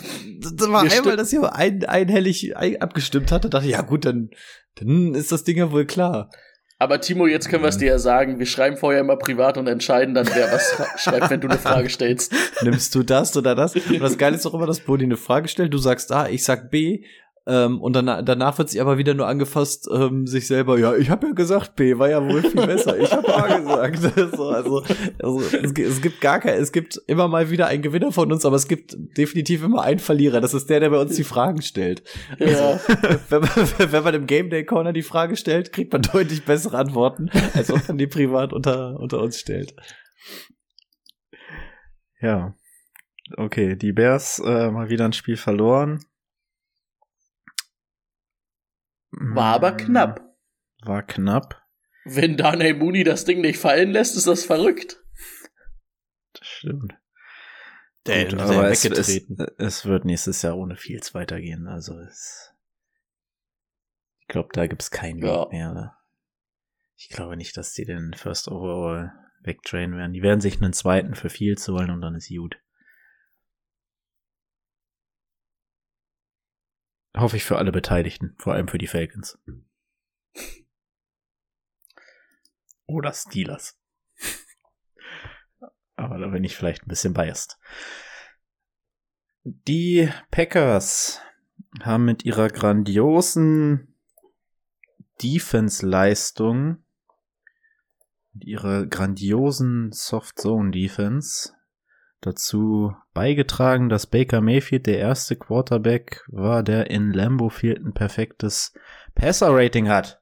das war Wir einmal, dass ihr ein, einhellig ein, abgestimmt hatte, dachte ich, ja gut, dann, dann ist das Ding ja wohl klar. Aber Timo, jetzt können wir es dir ja sagen. Wir schreiben vorher immer privat und entscheiden dann, wer was schreibt, wenn du eine Frage stellst. Nimmst du das oder das? Und das Geile ist auch immer, dass Bodi eine Frage stellt, du sagst A, ich sag B, ähm, und dann, danach wird sie aber wieder nur angefasst, ähm, sich selber, ja, ich habe ja gesagt, B war ja wohl viel besser, ich habe A gesagt. so, also, also es, es gibt gar kein, es gibt immer mal wieder einen Gewinner von uns, aber es gibt definitiv immer einen Verlierer. Das ist der, der bei uns die Fragen stellt. Ja. wenn, man, wenn man im Game Day Corner die Frage stellt, kriegt man deutlich bessere Antworten, als ob man die privat unter, unter uns stellt. Ja. Okay, die Bears äh, mal wieder ein Spiel verloren. War aber Mm, knapp. War knapp. Wenn Darnay Mooney das Ding nicht fallen lässt, ist das verrückt. Das stimmt. Der Gut, hat er aber es, es, weggetreten. es wird nächstes Jahr ohne Fields weitergehen. Also es, ich glaube, da gibt's keinen Weg Ja. mehr. Ich glaube nicht, dass die den First Overall wegtrainen werden. Die werden sich einen zweiten für Fields holen und dann ist gut. Hoffe ich für alle Beteiligten, vor allem für die Falcons. Oder Steelers. Aber da bin ich vielleicht ein bisschen biased. Die Packers haben mit ihrer grandiosen Defense-Leistung, mit ihrer grandiosen Soft-Zone-Defense dazu beigetragen, dass Baker Mayfield der erste Quarterback war, der in Lambeau Field ein perfektes Passer-Rating hat.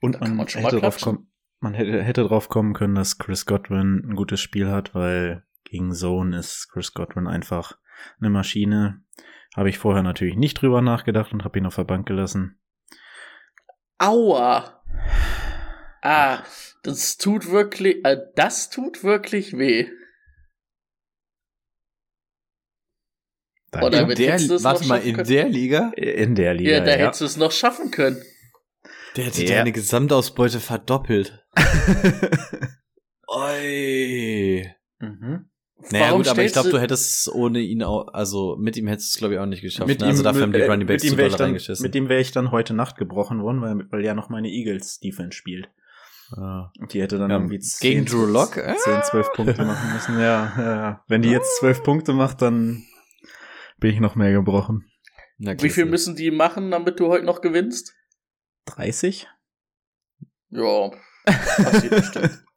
Und man, man hätte, drauf kommen, man hätte, hätte drauf kommen können, dass Chris Godwin ein gutes Spiel hat, weil gegen Zone ist Chris Godwin einfach eine Maschine. Habe ich vorher natürlich nicht drüber nachgedacht und habe ihn auf der Bank gelassen. Aua. Ah, das tut wirklich, äh, das tut wirklich weh. Oder Danke. mit- Der, warte noch mal, schaffen in können? der Liga? In der Liga, Ja, ja. da hättest du es noch schaffen können. Der hätte Ja. deine Gesamtausbeute verdoppelt. Oi. mhm. Naja Warum gut, aber ich glaube, du- hättest es ohne ihn auch, also mit ihm hättest du es glaube ich auch nicht geschafft. Mit ne? also ihm, dafür haben die mit, Running äh, Backs mit zu ihm wäre doll ich, dann- reingeschissen. mit ihm wäre ich dann heute Nacht gebrochen worden, weil, weil ja noch meine Eagles Defense spielt. Und die hätte dann Ja, irgendwie gegen 10, Drew Lock? Äh? 10, 12 Punkte machen müssen. Ja, ja. Wenn die jetzt 12 Punkte macht, dann bin ich noch mehr gebrochen. Na, Wie viel müssen die machen, damit du heute noch gewinnst? 30? Ja, passiert bestimmt.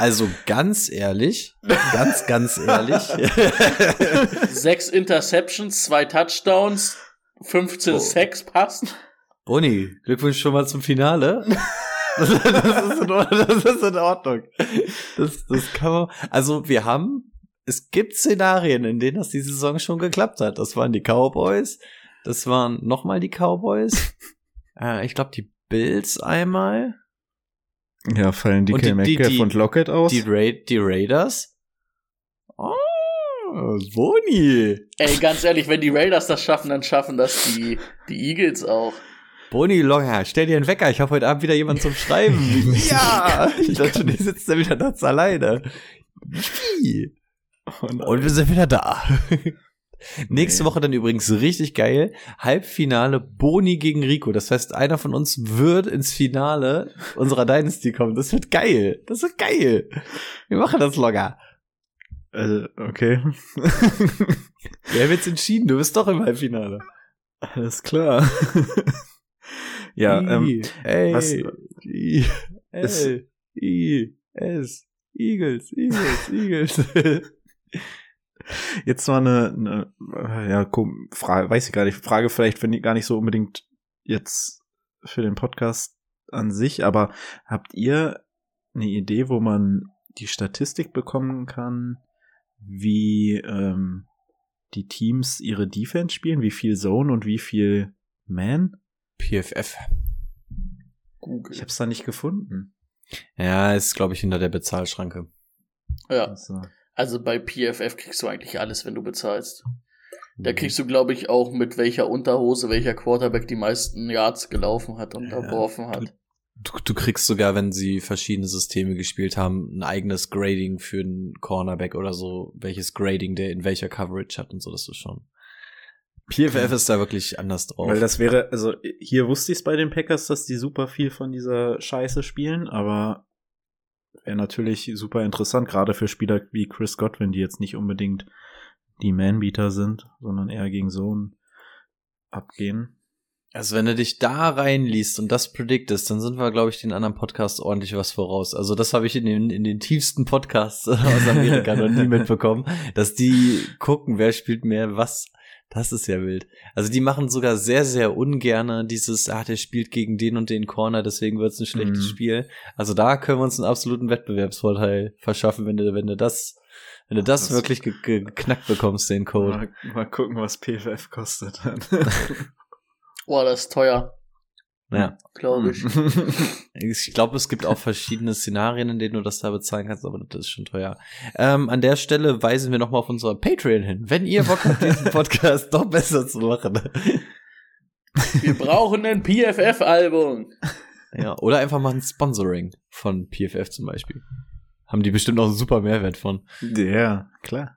Also ganz ehrlich, ganz, ganz ehrlich. Sechs Interceptions, zwei Touchdowns 15 Oh. Sex passt. Boni, Glückwunsch schon mal zum Finale. Das, das, ist, in Ordnung, das ist in Ordnung. Das, das kann man. Also, wir haben, es gibt Szenarien, in denen das diese Saison schon geklappt hat. Das waren die Cowboys. Das waren nochmal die Cowboys. äh, ich glaube, die Bills einmal. Ja, fallen die Und die- die- Metcalf die- und Lockett aus? Die, Ra die Raiders. Oh, Boni. Ey, ganz ehrlich, wenn die Raiders das schaffen, dann schaffen das die, die Eagles auch. Boni Longer, stell dir einen Wecker. Ich habe heute Abend wieder jemanden zum Schreiben. ja, ich dachte, die sitzt da wieder nachts alleine. Wie? Und wir sind wieder da. Nächste Woche dann übrigens richtig geil. Halbfinale Boni gegen Rico. Das heißt, einer von uns wird ins Finale unserer Dynasty kommen. Das wird geil. Das wird geil. Wir machen das locker. äh, okay. Wer wird's entschieden? Du bist doch im Halbfinale. Alles klar. Ja, ähm, Ey, was- I, L, I, S, Eagles, Eagles, Eagles. jetzt mal eine, eine äh, ja, kom- Frage, weiß ich gar nicht, Frage vielleicht finde ich gar nicht so unbedingt jetzt für den Podcast an sich, aber habt ihr eine Idee, wo man die Statistik bekommen kann, wie ähm, die Teams ihre Defense spielen, wie viel Zone und wie viel Man? PFF. Google. Ich habe es da nicht gefunden. Ja, ist, glaube ich, hinter der Bezahlschranke. ja, Also, also bei PFF kriegst du eigentlich alles, wenn du bezahlst. Da kriegst du, glaube ich, auch mit welcher Unterhose welcher Quarterback die meisten Yards gelaufen hat und Ja, erworfen hat. Du, du kriegst sogar, wenn sie verschiedene Systeme gespielt haben, ein eigenes Grading für einen Cornerback oder so, welches Grading der in welcher Coverage hat und so, das ist schon. PFF ist da wirklich anders drauf. Weil das wäre, also hier wusste ich es bei den Packers, dass die super viel von dieser Scheiße spielen, aber wäre natürlich super interessant, gerade für Spieler wie Chris Godwin, die jetzt nicht unbedingt die Manbeater sind, sondern eher gegen Zone abgehen. Also wenn du dich da reinliest und das prediktest, dann sind wir, glaube ich, den anderen Podcasts ordentlich was voraus. Also das habe ich in den, in den tiefsten Podcasts aus Amerika noch nie mitbekommen, dass die gucken, wer spielt mehr was. Das ist ja wild. Also die machen sogar sehr, sehr ungerne dieses, ah, der spielt gegen den und den Corner, deswegen wird's ein schlechtes Mhm. Spiel. Also da können wir uns einen absoluten Wettbewerbsvorteil verschaffen, wenn du, wenn du das, wenn du das, Das- wirklich ge ge geknackt bekommst, den Code. Mal, mal gucken, was PFF kostet. Boah, das ist teuer, Ja. glaube ich. Ich glaube, es gibt auch verschiedene Szenarien, in denen du das da bezahlen kannst, aber das ist schon teuer. Ähm, an der Stelle weisen wir nochmal auf unser Patreon hin. Wenn ihr Bock habt, diesen Podcast doch besser zu machen. Wir brauchen ein PFF-Album. ja, oder einfach mal ein Sponsoring von PFF zum Beispiel. Haben die bestimmt noch einen super Mehrwert von. ja, klar.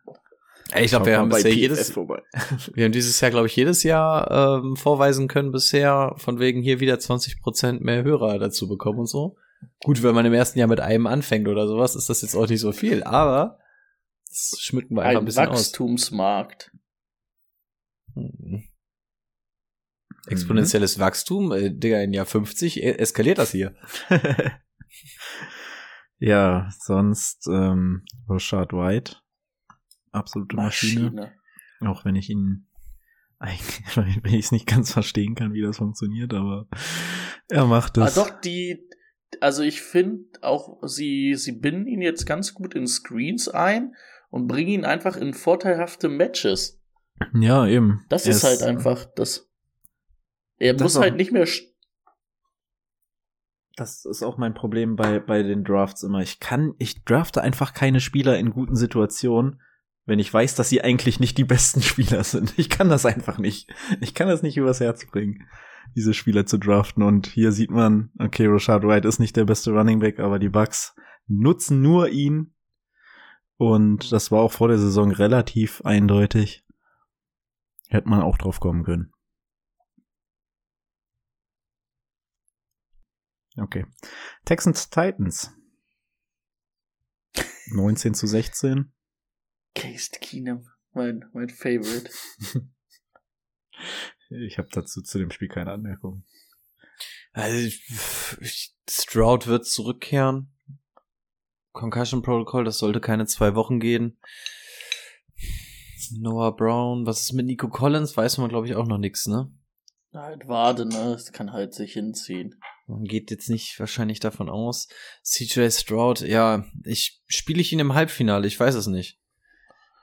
Ich glaube, wir haben bisher jedes, wir haben dieses Jahr, glaube ich, jedes Jahr ähm, vorweisen können bisher, von wegen hier wieder 20% mehr Hörer dazu bekommen und so. Gut, wenn man im ersten Jahr mit einem anfängt oder sowas, ist das jetzt auch nicht so viel, aber das schmücken wir einfach ein Ein bisschen aus. Wachstumsmarkt. Mhm. Exponentielles Wachstum, äh, Digga, in Jahr 50 e- eskaliert das hier. ja, sonst ähm, Rashad White. Absolute Maschine. Maschine. Auch wenn ich ihn eigentlich, wenn ich es nicht ganz verstehen kann, wie das funktioniert, aber er macht Ah, es. doch, die, also ich finde auch, sie, sie binden ihn jetzt ganz gut in Screens ein und bringen ihn einfach in vorteilhafte Matches. Ja, eben. Das Er ist halt einfach das. Er Das muss auch- halt nicht mehr. Das ist auch mein Problem bei, bei den Drafts immer. Ich kann, ich drafte einfach keine Spieler in guten Situationen, wenn ich weiß, dass sie eigentlich nicht die besten Spieler sind. Ich kann das einfach nicht. Ich kann das nicht übers Herz bringen, diese Spieler zu draften. Und hier sieht man, okay, Rashad White ist nicht der beste Running Back, aber die Bucks nutzen nur ihn. Und das war auch vor der Saison relativ eindeutig. Hätte man auch drauf kommen können. Okay. Texans Titans. 19 zu 16. Case Keenum, mein, mein Favorite. Ich habe dazu zu dem Spiel keine Anmerkung. Also, Stroud wird zurückkehren. Concussion Protocol, das sollte keine zwei Wochen gehen. Noah Brown, was ist mit Nico Collins? Weiß man, glaube ich, auch noch nichts, ne? Halt, warte, ne? Das kann halt sich hinziehen. Man geht jetzt nicht wahrscheinlich davon aus. CJ Stroud, ja, ich spiele ich ihn im Halbfinale, ich weiß es nicht.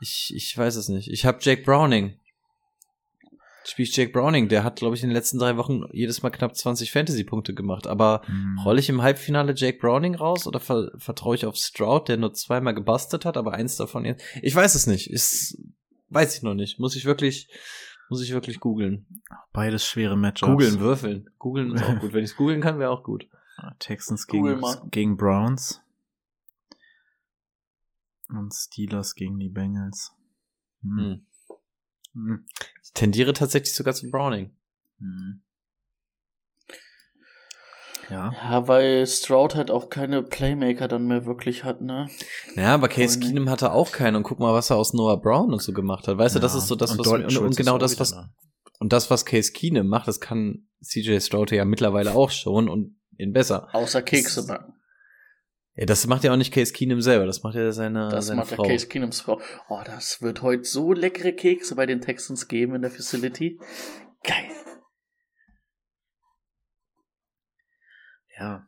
Ich, ich weiß es nicht. Ich habe Jake Browning. Spiele ich Jake Browning, der hat, glaube ich, in den letzten drei Wochen jedes Mal knapp 20 Fantasy-Punkte gemacht. Aber Hm. rolle ich im Halbfinale Jake Browning raus oder ver vertraue ich auf Stroud, der nur zweimal gebastelt hat, aber eins davon jetzt. Ich weiß es nicht. Ist, weiß ich noch nicht. Muss ich wirklich, muss ich wirklich googeln. Beides schwere Matchups. Googeln, würfeln. Googeln ist auch gut. Wenn ich es googeln kann, wäre auch gut. Texans gegen, gegen Browns. Und Steelers gegen die Bengals. Hm. Hm. Hm. Ich tendiere tatsächlich sogar zu Browning. Hm. Ja. Ja, weil Stroud halt auch keine Playmaker dann mehr wirklich hat, ne? Ja, aber Case. Keenum hatte auch keinen und guck mal, was er aus Noah Brown und so gemacht hat. Weißt du, das Ja. ist so das, Und was Dalton und, und genau das, was und das, was Case Keenum macht, das kann CJ Stroud ja mittlerweile auch schon und in besser. Außer Kekse backen. Ja, das macht ja auch nicht Case Keenum selber, das macht ja seine, Das seine macht Frau. der Case Keenums Frau. Oh, das wird heute so leckere Kekse bei den Texans geben in der Facility. Geil. Ja.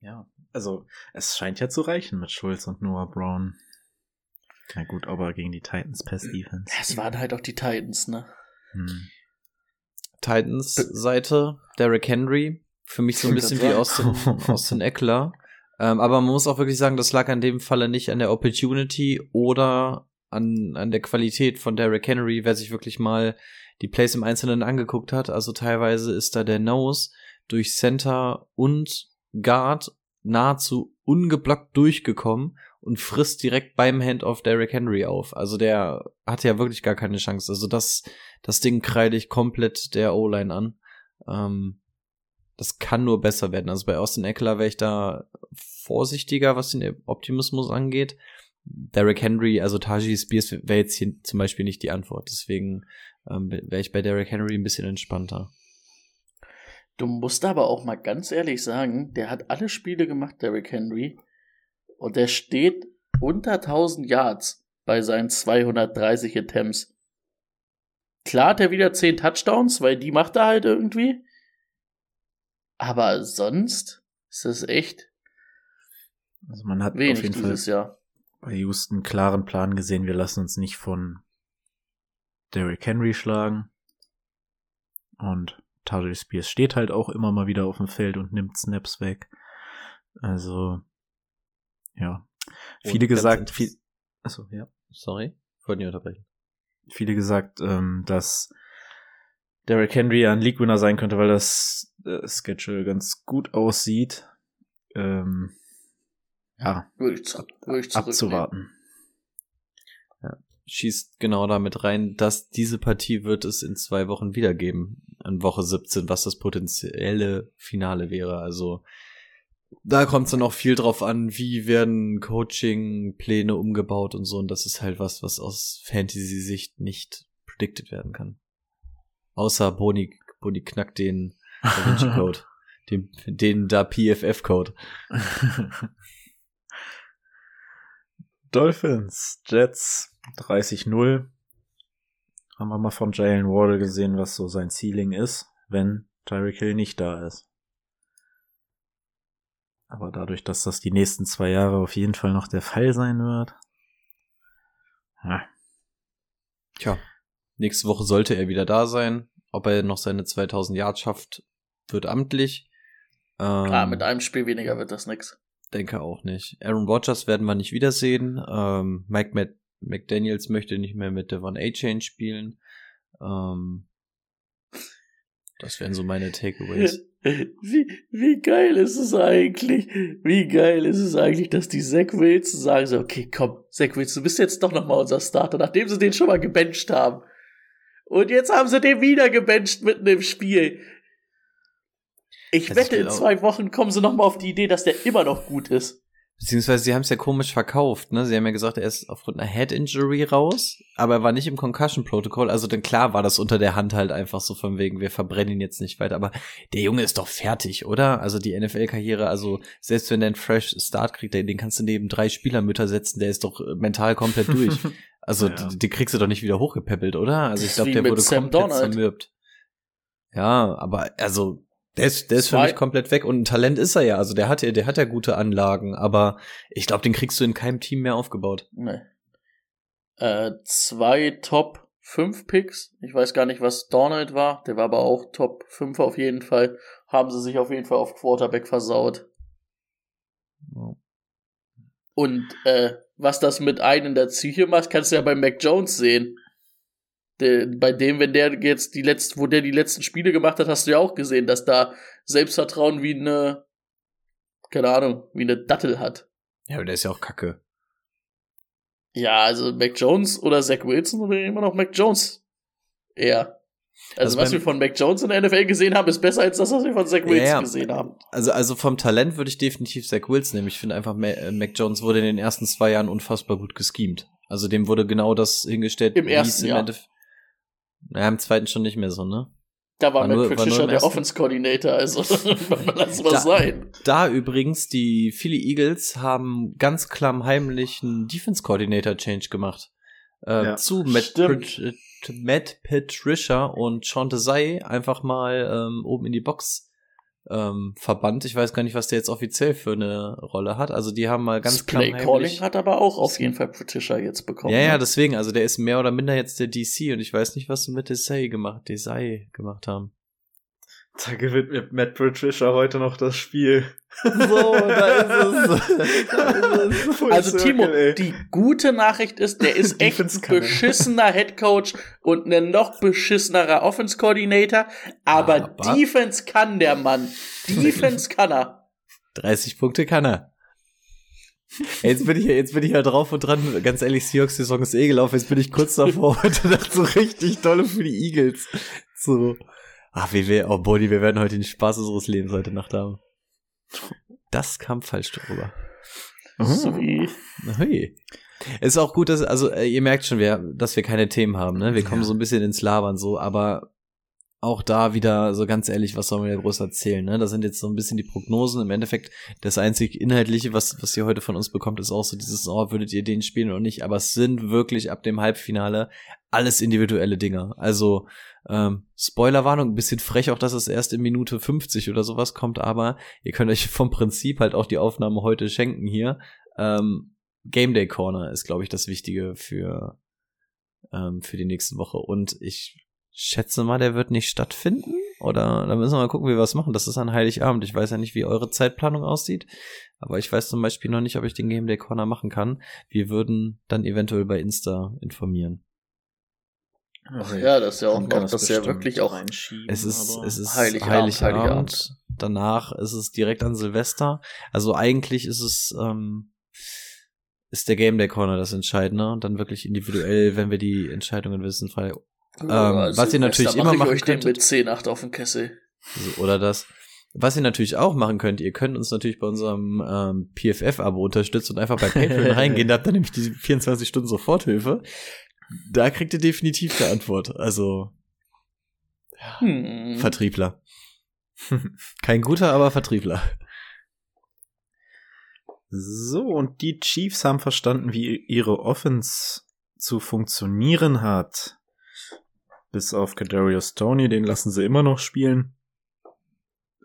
Ja. Also, es scheint ja zu reichen mit Schulz und Noah Brown. Na gut, aber gegen die Titans Pass Defense. Es waren halt auch die Titans, ne? Hm. Titans Seite, Derrick Henry, für mich so ein bisschen wie Austin, Austin Eckler. Ähm, aber man muss auch wirklich sagen, das lag an dem Falle nicht an der Opportunity oder an, an der Qualität von Derrick Henry, wer sich wirklich mal die Plays im Einzelnen angeguckt hat. Also teilweise ist da der Nose durch Center und Guard nahezu ungeblockt durchgekommen und frisst direkt beim Handoff Derrick Henry auf. Also der hatte ja wirklich gar keine Chance. Also das, das Ding kreide ich komplett der O-Line an. Ähm, das kann nur besser werden. Also bei Austin Eckler wäre ich da vorsichtiger, was den Optimismus angeht. Derrick Henry, also Taji Spears wäre jetzt hier zum Beispiel nicht die Antwort. Deswegen ähm, wäre ich bei Derrick Henry ein bisschen entspannter. Du musst aber auch mal ganz ehrlich sagen, der hat alle Spiele gemacht, Derrick Henry. Und der steht unter 1000 Yards bei seinen 230 Attempts. Klar hat er wieder 10 Touchdowns, weil die macht er halt irgendwie. Aber sonst ist das echt Also man hat auf jeden Fall Jahr. bei Houston einen klaren Plan gesehen, wir lassen uns nicht von Derrick Henry schlagen. Und Tajay Spears steht halt auch immer mal wieder auf dem Feld und nimmt Snaps weg. Also, ja. Und Viele gesagt, viel, achso, ja. Sorry, ich wollte nicht unterbrechen. Viele gesagt, ähm, dass Derrick Henry ja ein League-Winner sein könnte, weil das äh, Schedule ganz gut aussieht. Ähm, ja, Würde ich, würde ich abzuwarten. Schießt genau damit rein, dass diese Partie wird es in zwei Wochen wieder geben. An Woche 17, was das potenzielle Finale wäre. Also da kommt es dann auch viel drauf an, wie werden Coaching-Pläne umgebaut und so. Und das ist halt was, was aus Fantasy-Sicht nicht predicted werden kann. Außer Boni, Boni knackt den Da Vinci Code. Den, den da PFF-Code. Dolphins, Jets 30-0. Haben wir mal von Jalen Wardle gesehen, was so sein Ceiling ist, wenn Tyreek Hill nicht da ist. Aber dadurch, dass das die nächsten zwei Jahre auf jeden Fall noch der Fall sein wird. Ja, Tja, nächste Woche sollte er wieder da sein. Ob er noch seine 2000 Yards schafft, wird amtlich. Ähm, Ah, mit einem Spiel weniger wird das nix. denke auch nicht. Aaron Rodgers werden wir nicht wiedersehen. Ähm, Mike Mac McDaniels möchte nicht mehr mit Devon A-Chain spielen. Ähm, das wären so meine Takeaways. Wie, wie geil ist es eigentlich? Wie geil ist es eigentlich, dass die Zach Wilson sagen so, okay, komm, Zach Wilson, du bist jetzt doch noch mal unser Starter, nachdem sie den schon mal gebencht haben. Und jetzt haben sie den wieder gebencht mitten im Spiel. Ich ich wette, in zwei Wochen kommen sie noch mal auf die Idee, dass der immer noch gut ist. Beziehungsweise sie haben es ja komisch verkauft, ne? Sie haben ja gesagt, er ist aufgrund einer Head Injury raus, aber er war nicht im Concussion Protocol. Also dann klar war das unter der Hand halt einfach so von wegen, wir verbrennen ihn jetzt nicht weiter. Aber der Junge ist doch fertig, oder? Also die NFL-Karriere, also selbst wenn der einen Fresh Start kriegt, den den kannst du neben drei Spielermütter setzen, der ist doch äh, mental komplett durch. Also, Ja. die, die kriegst du doch nicht wieder hochgepäppelt, oder? Also, ich glaube, der wurde Sam komplett Darnold. zermürbt. Ja, aber, also, der ist, der ist für mich komplett weg und ein Talent ist er ja. Also, der hat ja, der hat ja gute Anlagen, aber ich glaube, den kriegst du in keinem Team mehr aufgebaut. Nee. Äh, zwei Top 5 Picks. Ich weiß gar nicht, was Donald war. Der war aber auch Top 5 auf jeden Fall. Haben sie sich auf jeden Fall auf Quarterback versaut. Und äh, was das mit einem in der Psyche macht, kannst du ja bei Mac Jones sehen. Der, bei dem, wenn der jetzt die letzten, wo der die letzten Spiele gemacht hat, hast du ja auch gesehen, dass da Selbstvertrauen wie eine, keine Ahnung, wie eine Dattel hat. Ja, aber der ist ja auch kacke. Ja, also Mac Jones oder Zach Wilson oder immer noch Mac Jones. Eher. Also, Also was wir von Mac Jones in der NFL gesehen haben, ist besser als das, was wir von Zach Wilson Ja, gesehen haben. Also, also vom Talent würde ich definitiv Zach Wilson nehmen. Ich finde einfach, äh, Mac Jones wurde in den ersten zwei Jahren unfassbar gut geschemt. Also dem wurde genau das hingestellt, Im wie es ersten Jahr. Endeffekt- Naja, im zweiten schon nicht mehr so, ne? Da war, War Matt nur- Patricia der Offense Coordinator, also lass mal Da- sein. Da übrigens, die Philly Eagles haben ganz klamm heimlich einen Defense Coordinator Change gemacht. Äh, Ja. Zu Matt, Stimmt. Matt Patricia und Sean Desai einfach mal ähm, oben in die Box ähm, verbannt. Ich weiß gar nicht, was der jetzt offiziell für eine Rolle hat. Also die haben mal ganz das Play Calling hat aber auch auf jeden Fall Patricia jetzt bekommen. Ja, ja, ne? deswegen, also der ist mehr oder minder jetzt der DC und ich weiß nicht, was sie mit Desai gemacht, Desai gemacht haben. Da gewinnt mir Matt Patricia heute noch das Spiel. So, da ist es. Full Also Circle, Timo, ey. die gute Nachricht ist, der ist echt ein er. beschissener Headcoach und ein noch beschissenerer Offense Coordinator, aber, Aber- Defense kann der Mann. Defense kann er. 30 Punkte kann er. Jetzt bin ich, jetzt bin ich ja drauf und dran. Ganz ehrlich, Seahawks Saison ist eh gelaufen. Jetzt bin ich kurz davor und dachte so richtig dolle für die Eagles. So. Ach, wie wir, oh Body, wir werden heute den Spaß unseres Lebens heute Nacht haben. Das kam falsch drüber. So wie Hui. Ist auch gut, dass, also äh, ihr merkt schon, wir, dass wir keine Themen haben, ne? Wir kommen Ja. so ein bisschen ins Labern so, aber auch da wieder, so ganz ehrlich, was soll man ja groß erzählen, ne? Das sind jetzt so ein bisschen die Prognosen. Im Endeffekt, das einzig Inhaltliche, was, was ihr heute von uns bekommt, ist auch so dieses, oh, würdet ihr den spielen oder nicht? Aber es sind wirklich ab dem Halbfinale alles individuelle Dinge. Also, ähm, Spoilerwarnung, ein bisschen frech auch, dass es erst in Minute 50 oder sowas kommt, aber ihr könnt euch vom Prinzip halt auch die Aufnahme heute schenken hier. Ähm, Game Day Corner ist, glaube ich, das Wichtige für, ähm, für die nächste Woche. Und ich schätze mal, der wird nicht stattfinden. Oder da müssen wir mal gucken, wie wir was machen. Das ist an Heiligabend. Ich weiß ja nicht, wie eure Zeitplanung aussieht. Aber ich weiß zum Beispiel noch nicht, ob ich den Game Day Corner machen kann. Wir würden dann eventuell bei Insta informieren. Also, ja, das ist ja auch man kann noch, das ist ja wirklich auch reinschieben, Es ist, es ist Heiligabend, Heiligabend, Heiligabend. Danach ist es direkt an Silvester. Also eigentlich ist es, ähm, ist der Game Day Corner das Entscheidende. Und dann wirklich individuell, wenn wir die Entscheidungen wissen, frei. Ähm, was ihr natürlich immer machen ich den könntet- mit 10-8 auf den Kessel. So, oder das. Was ihr natürlich auch machen könnt, ihr könnt uns natürlich bei unserem ähm, PFF-Abo unterstützen und einfach bei Patreon reingehen. Da habt ihr nämlich die 24 Stunden Soforthilfe. Da kriegt ihr definitiv eine Antwort. Also Hm. Vertriebler. Kein guter, aber Vertriebler. So, und die Chiefs haben verstanden, wie ihre Offense zu funktionieren hat. Bis auf Kadarius Tony, den lassen sie immer noch spielen.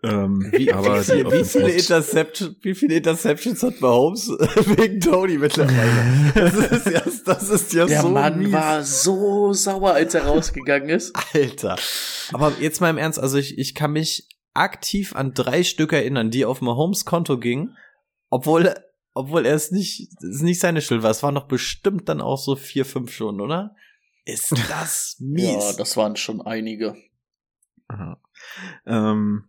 Ähm, Wie, aber wie, viel, wie, viele Interception, wie viele Interceptions hat Mahomes wegen Tony mittlerweile? Das ist ja, das ist ja Der so Mann mies. war so sauer, als er rausgegangen ist. Alter. Aber jetzt mal im Ernst, also ich, ich kann mich aktiv an drei Stück erinnern, die auf Mahomes Konto gingen, obwohl, obwohl er es nicht, es ist nicht seine Schuld war. Es waren doch bestimmt dann auch so vier, fünf schon, oder? Ist das mies? Ja, das waren schon einige. Aha. Ähm,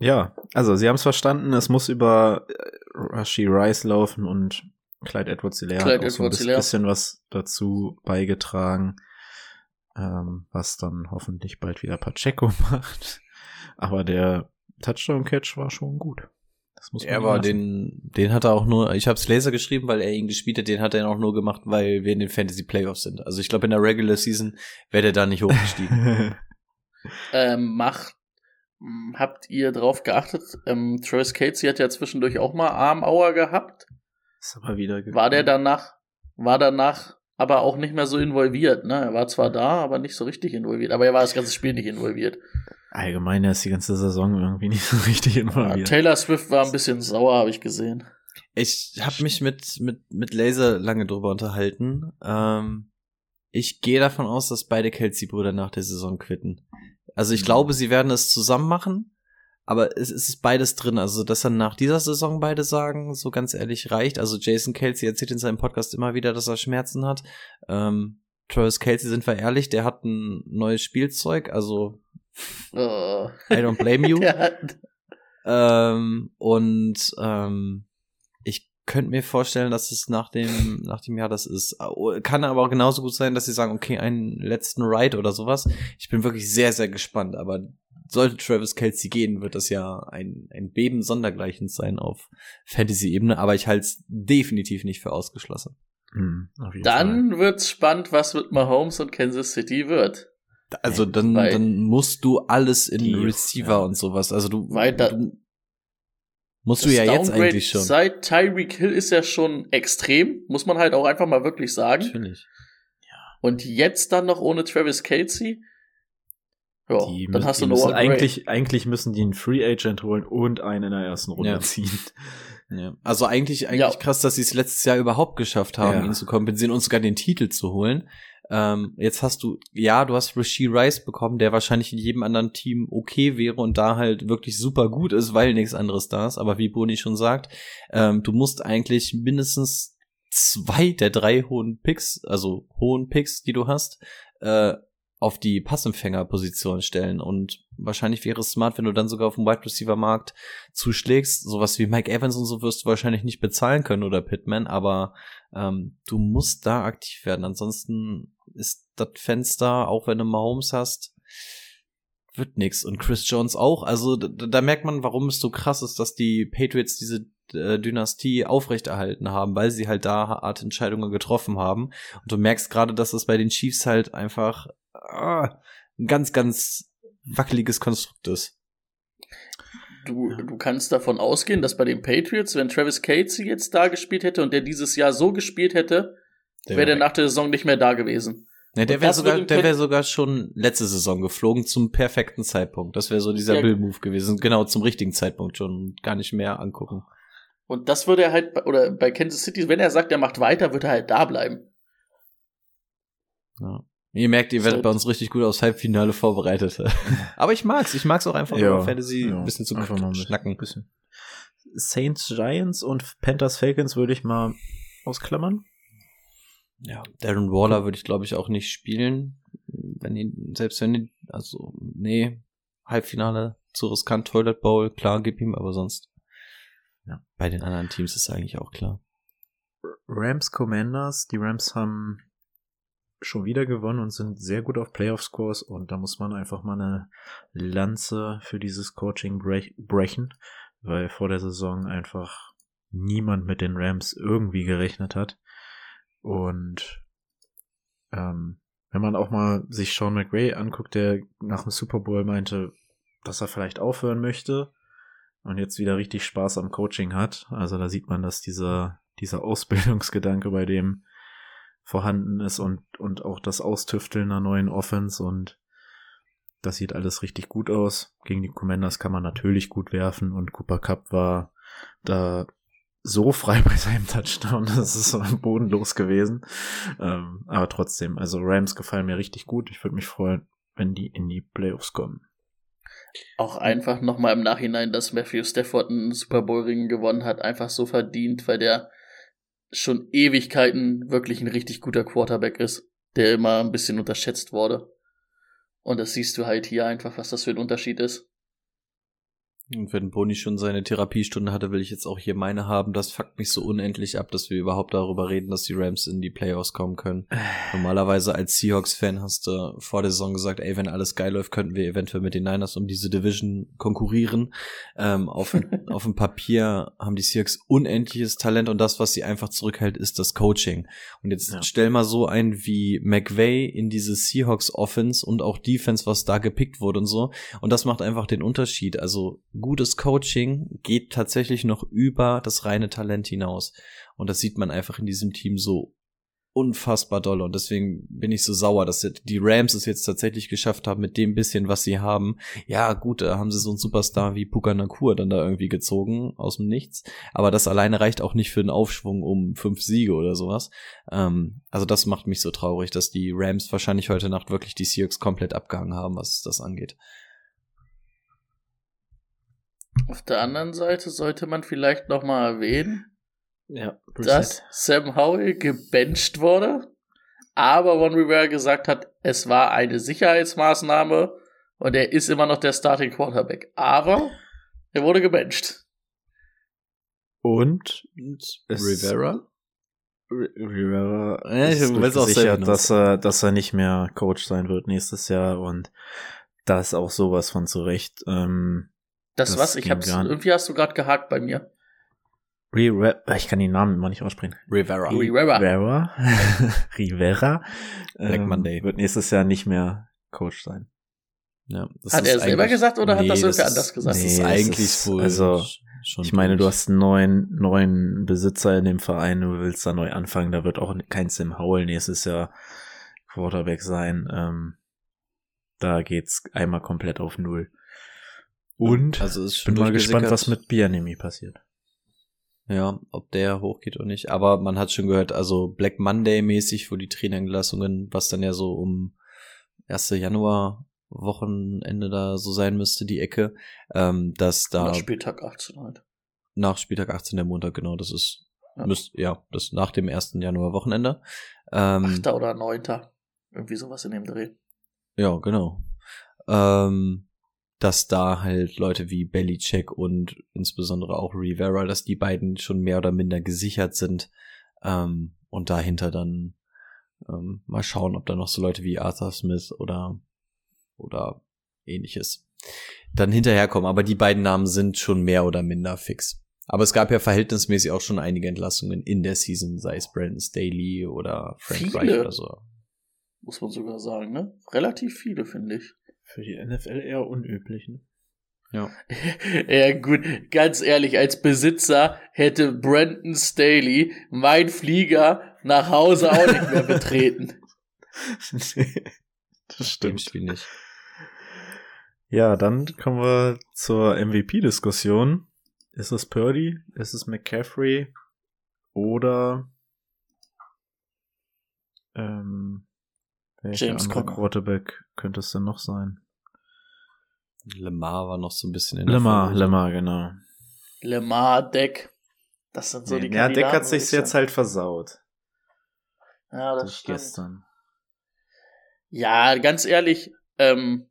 ja, also sie haben es verstanden, es muss über äh, Rashi Rice laufen und Clyde Edwards-Helaire hat Clyde auch so ein bisschen was dazu beigetragen, ähm, was dann hoffentlich bald wieder Pacheco macht. Aber der Touchdown-Catch war schon gut. Das muss man aber lassen. den, den hat er auch nur, ich hab's Laser geschrieben, weil er ihn gespielt hat, den hat er auch nur gemacht, weil wir in den Fantasy Playoffs sind. Also ich glaube, in der Regular Season wäre der da nicht hochgestiegen. Ähm, macht, habt ihr drauf geachtet? Ähm, Travis Casey hat ja zwischendurch auch mal Armauer gehabt. Ist aber wieder War der danach, war danach aber auch nicht mehr so involviert. Ne? Er war zwar da, aber nicht so richtig involviert. Aber er war das ganze Spiel nicht involviert. Allgemein, er ist die ganze Saison irgendwie nicht so richtig Ja, involviert. Taylor Swift war ein bisschen sauer, habe ich gesehen. Ich habe mich mit, mit, mit Laser lange drüber unterhalten. Ähm, ich gehe davon aus, dass beide Kelsey-Brüder nach der Saison quitten. Also ich glaube, sie werden es zusammen machen, aber es, es ist beides drin. Also, dass dann nach dieser Saison beide sagen, so ganz ehrlich, reicht. Also Jason Kelsey erzählt in seinem Podcast immer wieder, dass er Schmerzen hat. Ähm, Travis Kelsey, sind wir ehrlich, der hat ein neues Spielzeug, also Oh. I don't blame you. Ähm, und ähm, könnte mir vorstellen, dass es nach dem, nach dem Jahr das ist. Kann aber auch genauso gut sein, dass sie sagen, okay, einen letzten Ride oder sowas. Ich bin wirklich sehr, sehr gespannt. Aber sollte Travis Kelsey gehen, wird das ja ein, ein Beben sondergleichen sein auf Fantasy-Ebene. Aber ich halte es definitiv nicht für ausgeschlossen. Hm, auf jeden Fall. dann wird's spannend, was mit Mahomes und Kansas City wird. Also dann, Weil dann musst du alles in die- Receiver ja. und sowas. Also du, Weiter- du musst du Das ja jetzt Downgrade eigentlich schon. Seit Tyreek Hill ist ja schon extrem, muss man halt auch einfach mal wirklich sagen. Natürlich. Und jetzt dann noch ohne Travis Kelsey. Ja, die dann müssen, hast du müssen eigentlich, eigentlich müssen die einen Free Agent holen und einen in der ersten Runde Ja. ziehen. Ja. Also eigentlich, eigentlich Ja. krass, dass sie es letztes Jahr überhaupt geschafft haben, Ja. ihn zu kompensieren und sogar den Titel zu holen. Ähm, jetzt hast du, ja, du hast Rasheed Rice bekommen, der wahrscheinlich in jedem anderen Team okay wäre und da halt wirklich super gut ist, weil nichts anderes da ist. Aber wie Boni schon sagt, ähm, du musst eigentlich mindestens zwei der drei hohen Picks, also hohen Picks, die du hast, äh, auf die Passempfängerposition stellen. Und wahrscheinlich wäre es smart, wenn du dann sogar auf dem Wide Receiver Markt zuschlägst. Sowas wie Mike Evans und so wirst du wahrscheinlich nicht bezahlen können oder Pittman, aber ähm, du musst da aktiv werden. Ansonsten ist das Fenster, auch wenn du Mahomes hast, wird nix. Und Chris Jones auch. Also da, da merkt man, warum es so krass ist, dass die Patriots diese äh, Dynastie aufrechterhalten haben, weil sie halt da Art Entscheidungen getroffen haben. Und du merkst gerade, dass es bei den Chiefs halt einfach ah, ein ganz, ganz wackeliges Konstrukt ist. Du, du kannst davon ausgehen, dass bei den Patriots, wenn Travis Kelsey jetzt da gespielt hätte und der dieses Jahr so gespielt hätte, wäre der nach der Saison nicht mehr da gewesen. Ja, der wäre sogar, würde der wäre sogar schon letzte Saison geflogen zum perfekten Zeitpunkt. Das wäre so dieser Ja. Bill-Move gewesen. Genau, zum richtigen Zeitpunkt schon. Gar nicht mehr angucken. Und das würde er halt, oder bei Kansas City, wenn er sagt, er macht weiter, wird er halt da bleiben. Ja. Ihr merkt, ihr werdet So. bei uns richtig gut aufs Halbfinale vorbereitet. Aber ich mag's. Ich mag's auch einfach Ja, über Fantasy ja, ein bisschen zu einfach mal ein bisschen- schnacken. Bisschen. Saints, Giants und Panthers, Falcons würde ich mal ausklammern. Ja, Darren Waller würde ich glaube ich auch nicht spielen. Wenn die, selbst wenn die, also, nee, Halbfinale zu riskant, Toilet Bowl, klar, gib ihm, aber sonst. Ja. Bei den anderen Teams ist eigentlich auch klar. Rams Commanders, die Rams haben schon wieder gewonnen und sind sehr gut auf Playoff-Scores und da muss man einfach mal eine Lanze für dieses Coaching brech brechen, weil vor der Saison einfach niemand mit den Rams irgendwie gerechnet hat. Und ähm, wenn man auch mal sich Sean McRae anguckt, der nach dem Super Bowl meinte, dass er vielleicht aufhören möchte und jetzt wieder richtig Spaß am Coaching hat. Also da sieht man, dass dieser, dieser Ausbildungsgedanke bei dem vorhanden ist und, und auch das Austüfteln einer neuen Offense und das sieht alles richtig gut aus. Gegen die Commanders kann man natürlich gut werfen und Cooper Cup war da so frei bei seinem Touchdown, das ist so bodenlos gewesen. Ähm, aber trotzdem, also Rams gefallen mir richtig gut. Ich würde mich freuen, wenn die in die Playoffs kommen. Auch einfach nochmal im Nachhinein, dass Matthew Stafford einen Super Bowl Ring gewonnen hat, einfach so verdient, weil der schon Ewigkeiten wirklich ein richtig guter Quarterback ist, der immer ein bisschen unterschätzt wurde. Und das siehst du halt hier einfach, was das für ein Unterschied ist. Und wenn Boni schon seine Therapiestunde hatte, will ich jetzt auch hier meine haben. Das fuckt mich so unendlich ab, dass wir überhaupt darüber reden, dass die Rams in die Playoffs kommen können. Normalerweise als Seahawks-Fan hast du vor der Saison gesagt, ey, wenn alles geil läuft, könnten wir eventuell mit den Niners um diese Division konkurrieren. Ähm, auf, auf dem Papier haben die Seahawks unendliches Talent und das, was sie einfach zurückhält, ist das Coaching. Und jetzt Ja. stell mal so ein wie McVay in diese Seahawks-Offense und auch Defense, was da gepickt wurde und so. Und das macht einfach den Unterschied. Also gutes Coaching geht tatsächlich noch über das reine Talent hinaus. Und das sieht man einfach in diesem Team so unfassbar doll und deswegen bin ich so sauer, dass die Rams es jetzt tatsächlich geschafft haben mit dem bisschen, was sie haben. Ja, gut, da haben sie so einen Superstar wie Puka Nakur dann da irgendwie gezogen aus dem Nichts, aber das alleine reicht auch nicht für den Aufschwung um fünf Siege oder sowas. Ähm, also das macht mich so traurig, dass die Rams wahrscheinlich heute Nacht wirklich die Seahawks komplett abgehangen haben, was das angeht. Auf der anderen Seite sollte man vielleicht noch mal erwähnen, Ja, dass Sam Howell gebencht wurde, aber Ron Rivera gesagt hat, es war eine Sicherheitsmaßnahme und er ist immer noch der Starting Quarterback. Aber er wurde gebencht. Und Rivera? Rivera Ja, ich ist weiß auch sicher, noch. dass er, dass er nicht mehr Coach sein wird nächstes Jahr und das ist auch sowas von zurecht. Ähm, Das, Das was? Ich hab's, irgendwie hast du gerade gehakt bei mir. Rivera, ich kann den Namen immer nicht aussprechen. Rivera. Rivera. Rivera, Rivera Black ähm, Monday. wird nächstes Jahr nicht mehr Coach sein. Ja, das Hat ist er selber gesagt oder hat das irgendwer ist- anders gesagt? Das Nee, ist das eigentlich ist- wohl also, schon Ich meine, du hast einen neuen, neuen Besitzer in dem Verein, du willst da neu anfangen, da wird auch kein Sam Howell nächstes Jahr Quarterback sein. Ähm, da geht's einmal komplett auf Null. Und also ist bin mal gespannt, was mit Bianemi passiert. Ja, ob der hochgeht oder nicht. Aber man hat schon gehört, also Black Monday mäßig, wo die Trainerentlassungen, was dann ja so um 1. Januar Wochenende da so sein müsste, die Ecke, ähm, dass da Nach Spieltag 18 halt. nach Spieltag 18 der Montag, genau, das ist, Ja. müsst, ja, das nach dem 1. Januar Wochenende. Ähm, Achter oder neunter. Irgendwie sowas in dem Dreh. Ja, genau. Ähm, dass da halt Leute wie Belichick und insbesondere auch Rivera, dass die beiden schon mehr oder minder gesichert sind. Ähm, und dahinter dann ähm, mal schauen, ob da noch so Leute wie Arthur Smith oder, oder ähnliches dann hinterherkommen. Aber die beiden Namen sind schon mehr oder minder fix. Aber es gab ja verhältnismäßig auch schon einige Entlassungen in der Season, sei es Brandon Staley oder Frank Viele. Reich oder so. Muss man sogar sagen, ne? Relativ viele, finde ich. Für die NFL eher unüblich, ne? Ja. ja, gut, ganz ehrlich, als Besitzer hätte Brandon Staley mein Flieger nach Hause auch nicht mehr betreten. das Dem Spiel nicht. Ja, dann kommen wir zur MVP-Diskussion. Ist es Purdy? Ist es McCaffrey? Oder ähm, welcher James Conner. Quarterback könnte es denn noch sein? Lemar war noch so ein bisschen in der Lemar. Lemar, genau. Lemar, Deck. Das sind so die ja, Deck hat Kandidaten, sich's würd ich jetzt halt versaut. Ja, das Durch stimmt. gestern. Ja, ganz ehrlich, ähm,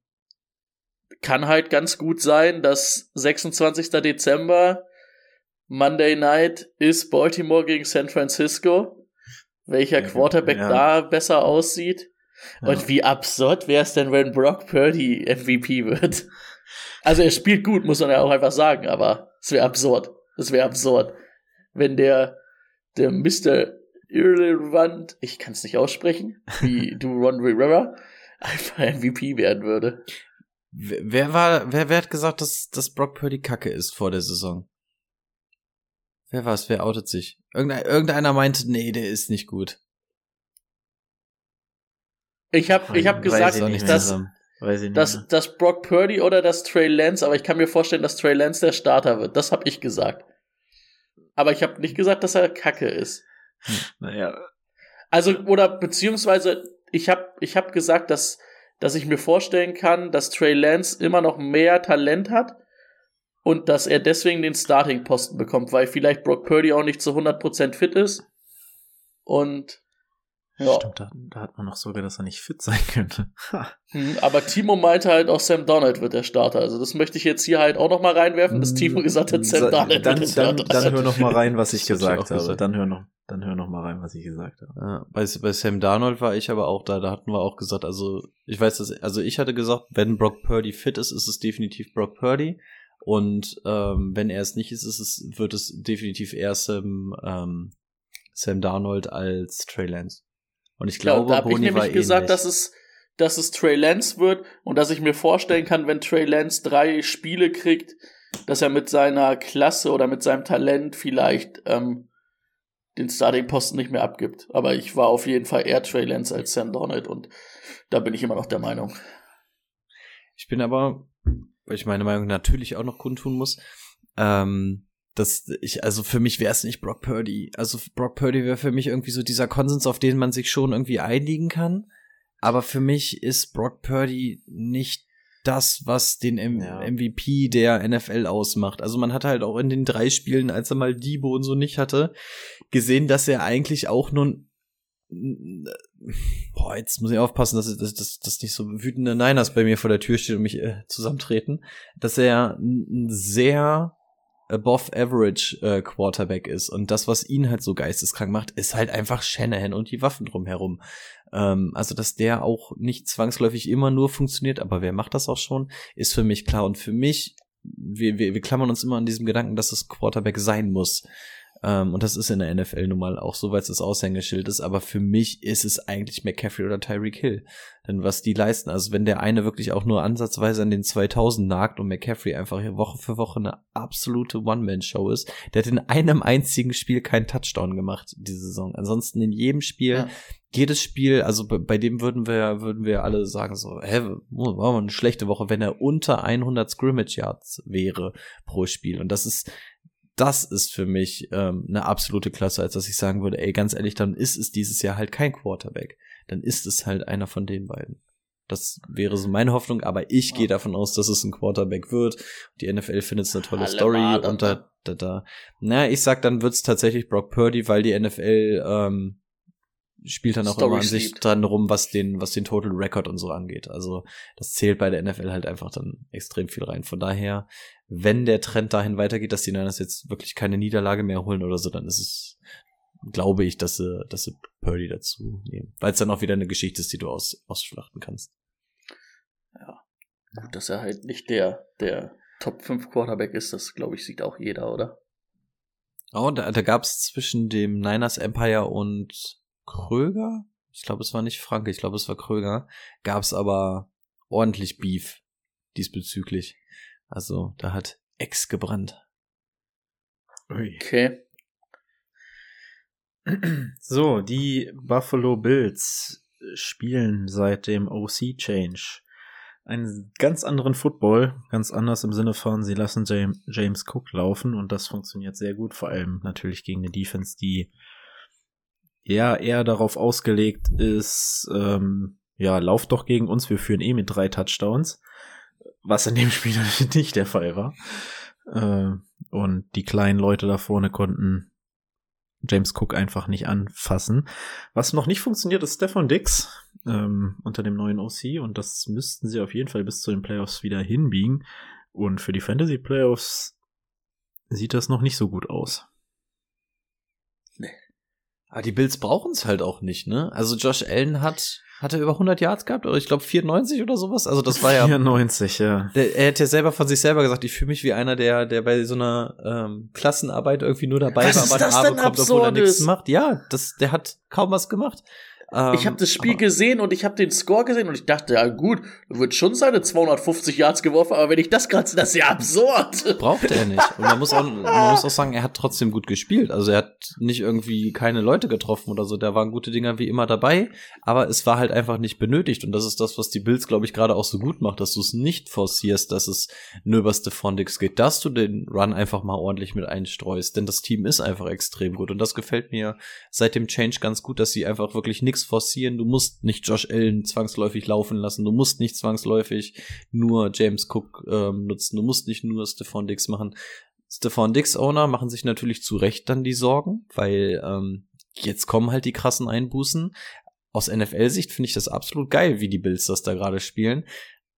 kann halt ganz gut sein, dass 26. Dezember Monday Night ist Baltimore gegen San Francisco. Welcher Ja, Quarterback ja. da besser aussieht. Ja. Und wie absurd wäre es denn, wenn Brock Purdy MVP wird? Also er spielt gut, muss man ja auch einfach sagen, aber es wäre absurd. Es wäre absurd, wenn der, der Mr. Irrelevant, ich kann es nicht aussprechen, wie du Ron Rivera, einfach MVP werden würde. Wer, war, wer, wer hat gesagt, dass, dass Brock Purdy Kacke ist vor der Saison? Wer war's? Wer outet sich? Irgendeiner, irgendeiner meinte, nee, der ist nicht gut. Ich habe ich hab gesagt, ich nicht dass, nicht. dass, dass Brock Purdy oder dass Trey Lance, aber ich kann mir vorstellen, dass Trey Lance der Starter wird. Das habe ich gesagt. Aber ich habe nicht gesagt, dass er Kacke ist. naja, Also, oder beziehungsweise, ich habe ich hab gesagt, dass, dass ich mir vorstellen kann, dass Trey Lance immer noch mehr Talent hat und dass er deswegen den Starting-Posten bekommt, weil vielleicht Brock Purdy auch nicht zu 100% fit ist. Und ja, stimmt, da, da hat man noch sogar, dass er nicht fit sein könnte. Hm, aber Timo meinte halt auch Sam Donald wird der Starter. Also das möchte ich jetzt hier halt auch noch mal reinwerfen, dass Timo gesagt hat, Sam Sa- Donald dann, wird der dann, Starter. dann hör noch mal rein, was ich gesagt habe. gesagt. Dann hör noch, dann hör noch mal rein, was ich gesagt habe. Ja, bei, bei Sam Darnold war ich aber auch da, da hatten wir auch gesagt, also ich weiß das, also ich hatte gesagt, wenn Brock Purdy fit ist, ist es definitiv Brock Purdy. Und ähm, wenn er es nicht ist, ist es, wird es definitiv eher Sam, ähm, Sam Darnold als Trey Lance. Und ich Ja, glaube, da habe ich nämlich gesagt, ähnlich. dass es, dass es Trey Lance wird und dass ich mir vorstellen kann, wenn Trey Lance drei Spiele kriegt, dass er mit seiner Klasse oder mit seinem Talent vielleicht ähm, den Starting-Posten nicht mehr abgibt. Aber ich war auf jeden Fall eher Trey Lance als Sam Donald und da bin ich immer noch der Meinung. Ich bin aber, weil ich meine Meinung natürlich auch noch kundtun muss, ähm, dass ich, also für mich wäre es nicht Brock Purdy. Also Brock Purdy wäre für mich irgendwie so dieser Konsens, auf den man sich schon irgendwie einigen kann. Aber für mich ist Brock Purdy nicht das, was den M ja. MVP der NFL ausmacht. Also man hat halt auch in den drei Spielen, als er mal Debo und so nicht hatte, gesehen, dass er eigentlich auch nur Boah, jetzt muss ich aufpassen, dass, dass, dass, dass nicht so wütende Niners bei mir vor der Tür stehen und mich äh, zusammentreten, dass er ein sehr above average äh, Quarterback ist und das, was ihn halt so geisteskrank macht, ist halt einfach Shanahan und die Waffen drumherum. Ähm, also, dass der auch nicht zwangsläufig immer nur funktioniert, aber wer macht das auch schon, ist für mich klar. Und für mich, wir, wir, wir klammern uns immer an diesem Gedanken, dass es Quarterback sein muss. Ähm, und das ist in der NFL nun mal auch so, weil es das Aushängeschild ist. Aber für mich ist es eigentlich McCaffrey oder Tyreek Hill. Denn was die leisten, also wenn der eine wirklich auch nur ansatzweise an den 2000 nagt und McCaffrey einfach Woche für Woche eine absolute One-Man-Show ist, der hat in einem einzigen Spiel keinen Touchdown gemacht diese Saison. Ansonsten in jedem Spiel ja jedes Spiel, also bei, dem würden wir, würden wir alle sagen so, hä, war mal eine schlechte Woche, wenn er unter 100 Scrimmage Yards wäre pro Spiel. Und das ist, das ist für mich ähm, eine absolute Klasse, als dass ich sagen würde, ey, ganz ehrlich, dann ist es dieses Jahr halt kein Quarterback. Dann ist es halt einer von den beiden. Das wäre so meine Hoffnung, aber ich gehe davon aus, dass es ein Quarterback wird. Die NFL findet es eine tolle Alle Story und da, da, da. Na, ich sag, dann wird's tatsächlich Brock Purdy, weil die NFL ähm, spielt dann auch Story immer an sich dran rum, was den, was den Total Record und so angeht. Also das zählt bei der NFL halt einfach dann extrem viel rein. Von daher, wenn der Trend dahin weitergeht, dass die Niners jetzt wirklich keine Niederlage mehr holen oder so, dann ist es, glaube ich, dass sie, dass sie Purdy dazu nehmen. Weil es dann auch wieder eine Geschichte ist, die du aus, ausschlachten kannst. Ja. Gut, dass er halt nicht der, der Top 5 Quarterback ist, das glaube ich, sieht auch jeder, oder? Oh, da, da gab es zwischen dem Niners Empire und Kröger, ich glaube, es war nicht Franke, ich glaube, es war Kröger, gab es aber ordentlich Beef diesbezüglich. Also da hat Ex gebrannt. Okay. So, die Buffalo Bills spielen seit dem OC-Change einen ganz anderen Football, ganz anders im Sinne von, sie lassen James Cook laufen und das funktioniert sehr gut, vor allem natürlich gegen eine Defense, die ja eher darauf ausgelegt ist, ähm, ja, lauf doch gegen uns, wir führen eh mit drei Touchdowns, was in dem Spiel nicht der Fall war. Äh, und die kleinen Leute da vorne konnten James Cook einfach nicht anfassen. Was noch nicht funktioniert, ist Stefan Dix ähm, unter dem neuen OC und das müssten sie auf jeden Fall bis zu den Playoffs wieder hinbiegen. Und für die Fantasy Playoffs sieht das noch nicht so gut aus. Aber die Bills brauchen es halt auch nicht, ne? Also Josh Allen hat hat er über 100 Yards gehabt oder ich glaube 94 oder sowas. Also das war ja 94, ja. Der, er hat ja selber von sich selber gesagt, ich fühle mich wie einer, der der bei so einer ähm, Klassenarbeit irgendwie nur dabei was war, aber Arme kommt, obwohl er nichts macht. Ja, das der hat kaum was gemacht. Ähm, ich habe das Spiel gesehen und ich habe den Score gesehen und ich dachte, ja gut, wird schon seine 250 Yards geworfen, aber wenn ich das gerade, das ist ja absurd. Braucht er nicht. Und man muss, auch, man muss auch sagen, er hat trotzdem gut gespielt. Also er hat nicht irgendwie keine Leute getroffen oder so. Da waren gute Dinger wie immer dabei, aber es war halt einfach nicht benötigt. Und das ist das, was die Bills, glaube ich, gerade auch so gut macht, dass du es nicht forcierst, dass es nur über Stephon Dix geht, dass du den Run einfach mal ordentlich mit einstreust. Denn das Team ist einfach extrem gut. Und das gefällt mir seit dem Change ganz gut, dass sie einfach wirklich nichts nichts forcieren, du musst nicht Josh Allen zwangsläufig laufen lassen, du musst nicht zwangsläufig nur James Cook ähm, nutzen, du musst nicht nur Stephon Dix machen. Stephon Dix Owner machen sich natürlich zu Recht dann die Sorgen, weil ähm, jetzt kommen halt die krassen Einbußen. Aus NFL-Sicht finde ich das absolut geil, wie die Bills das da gerade spielen.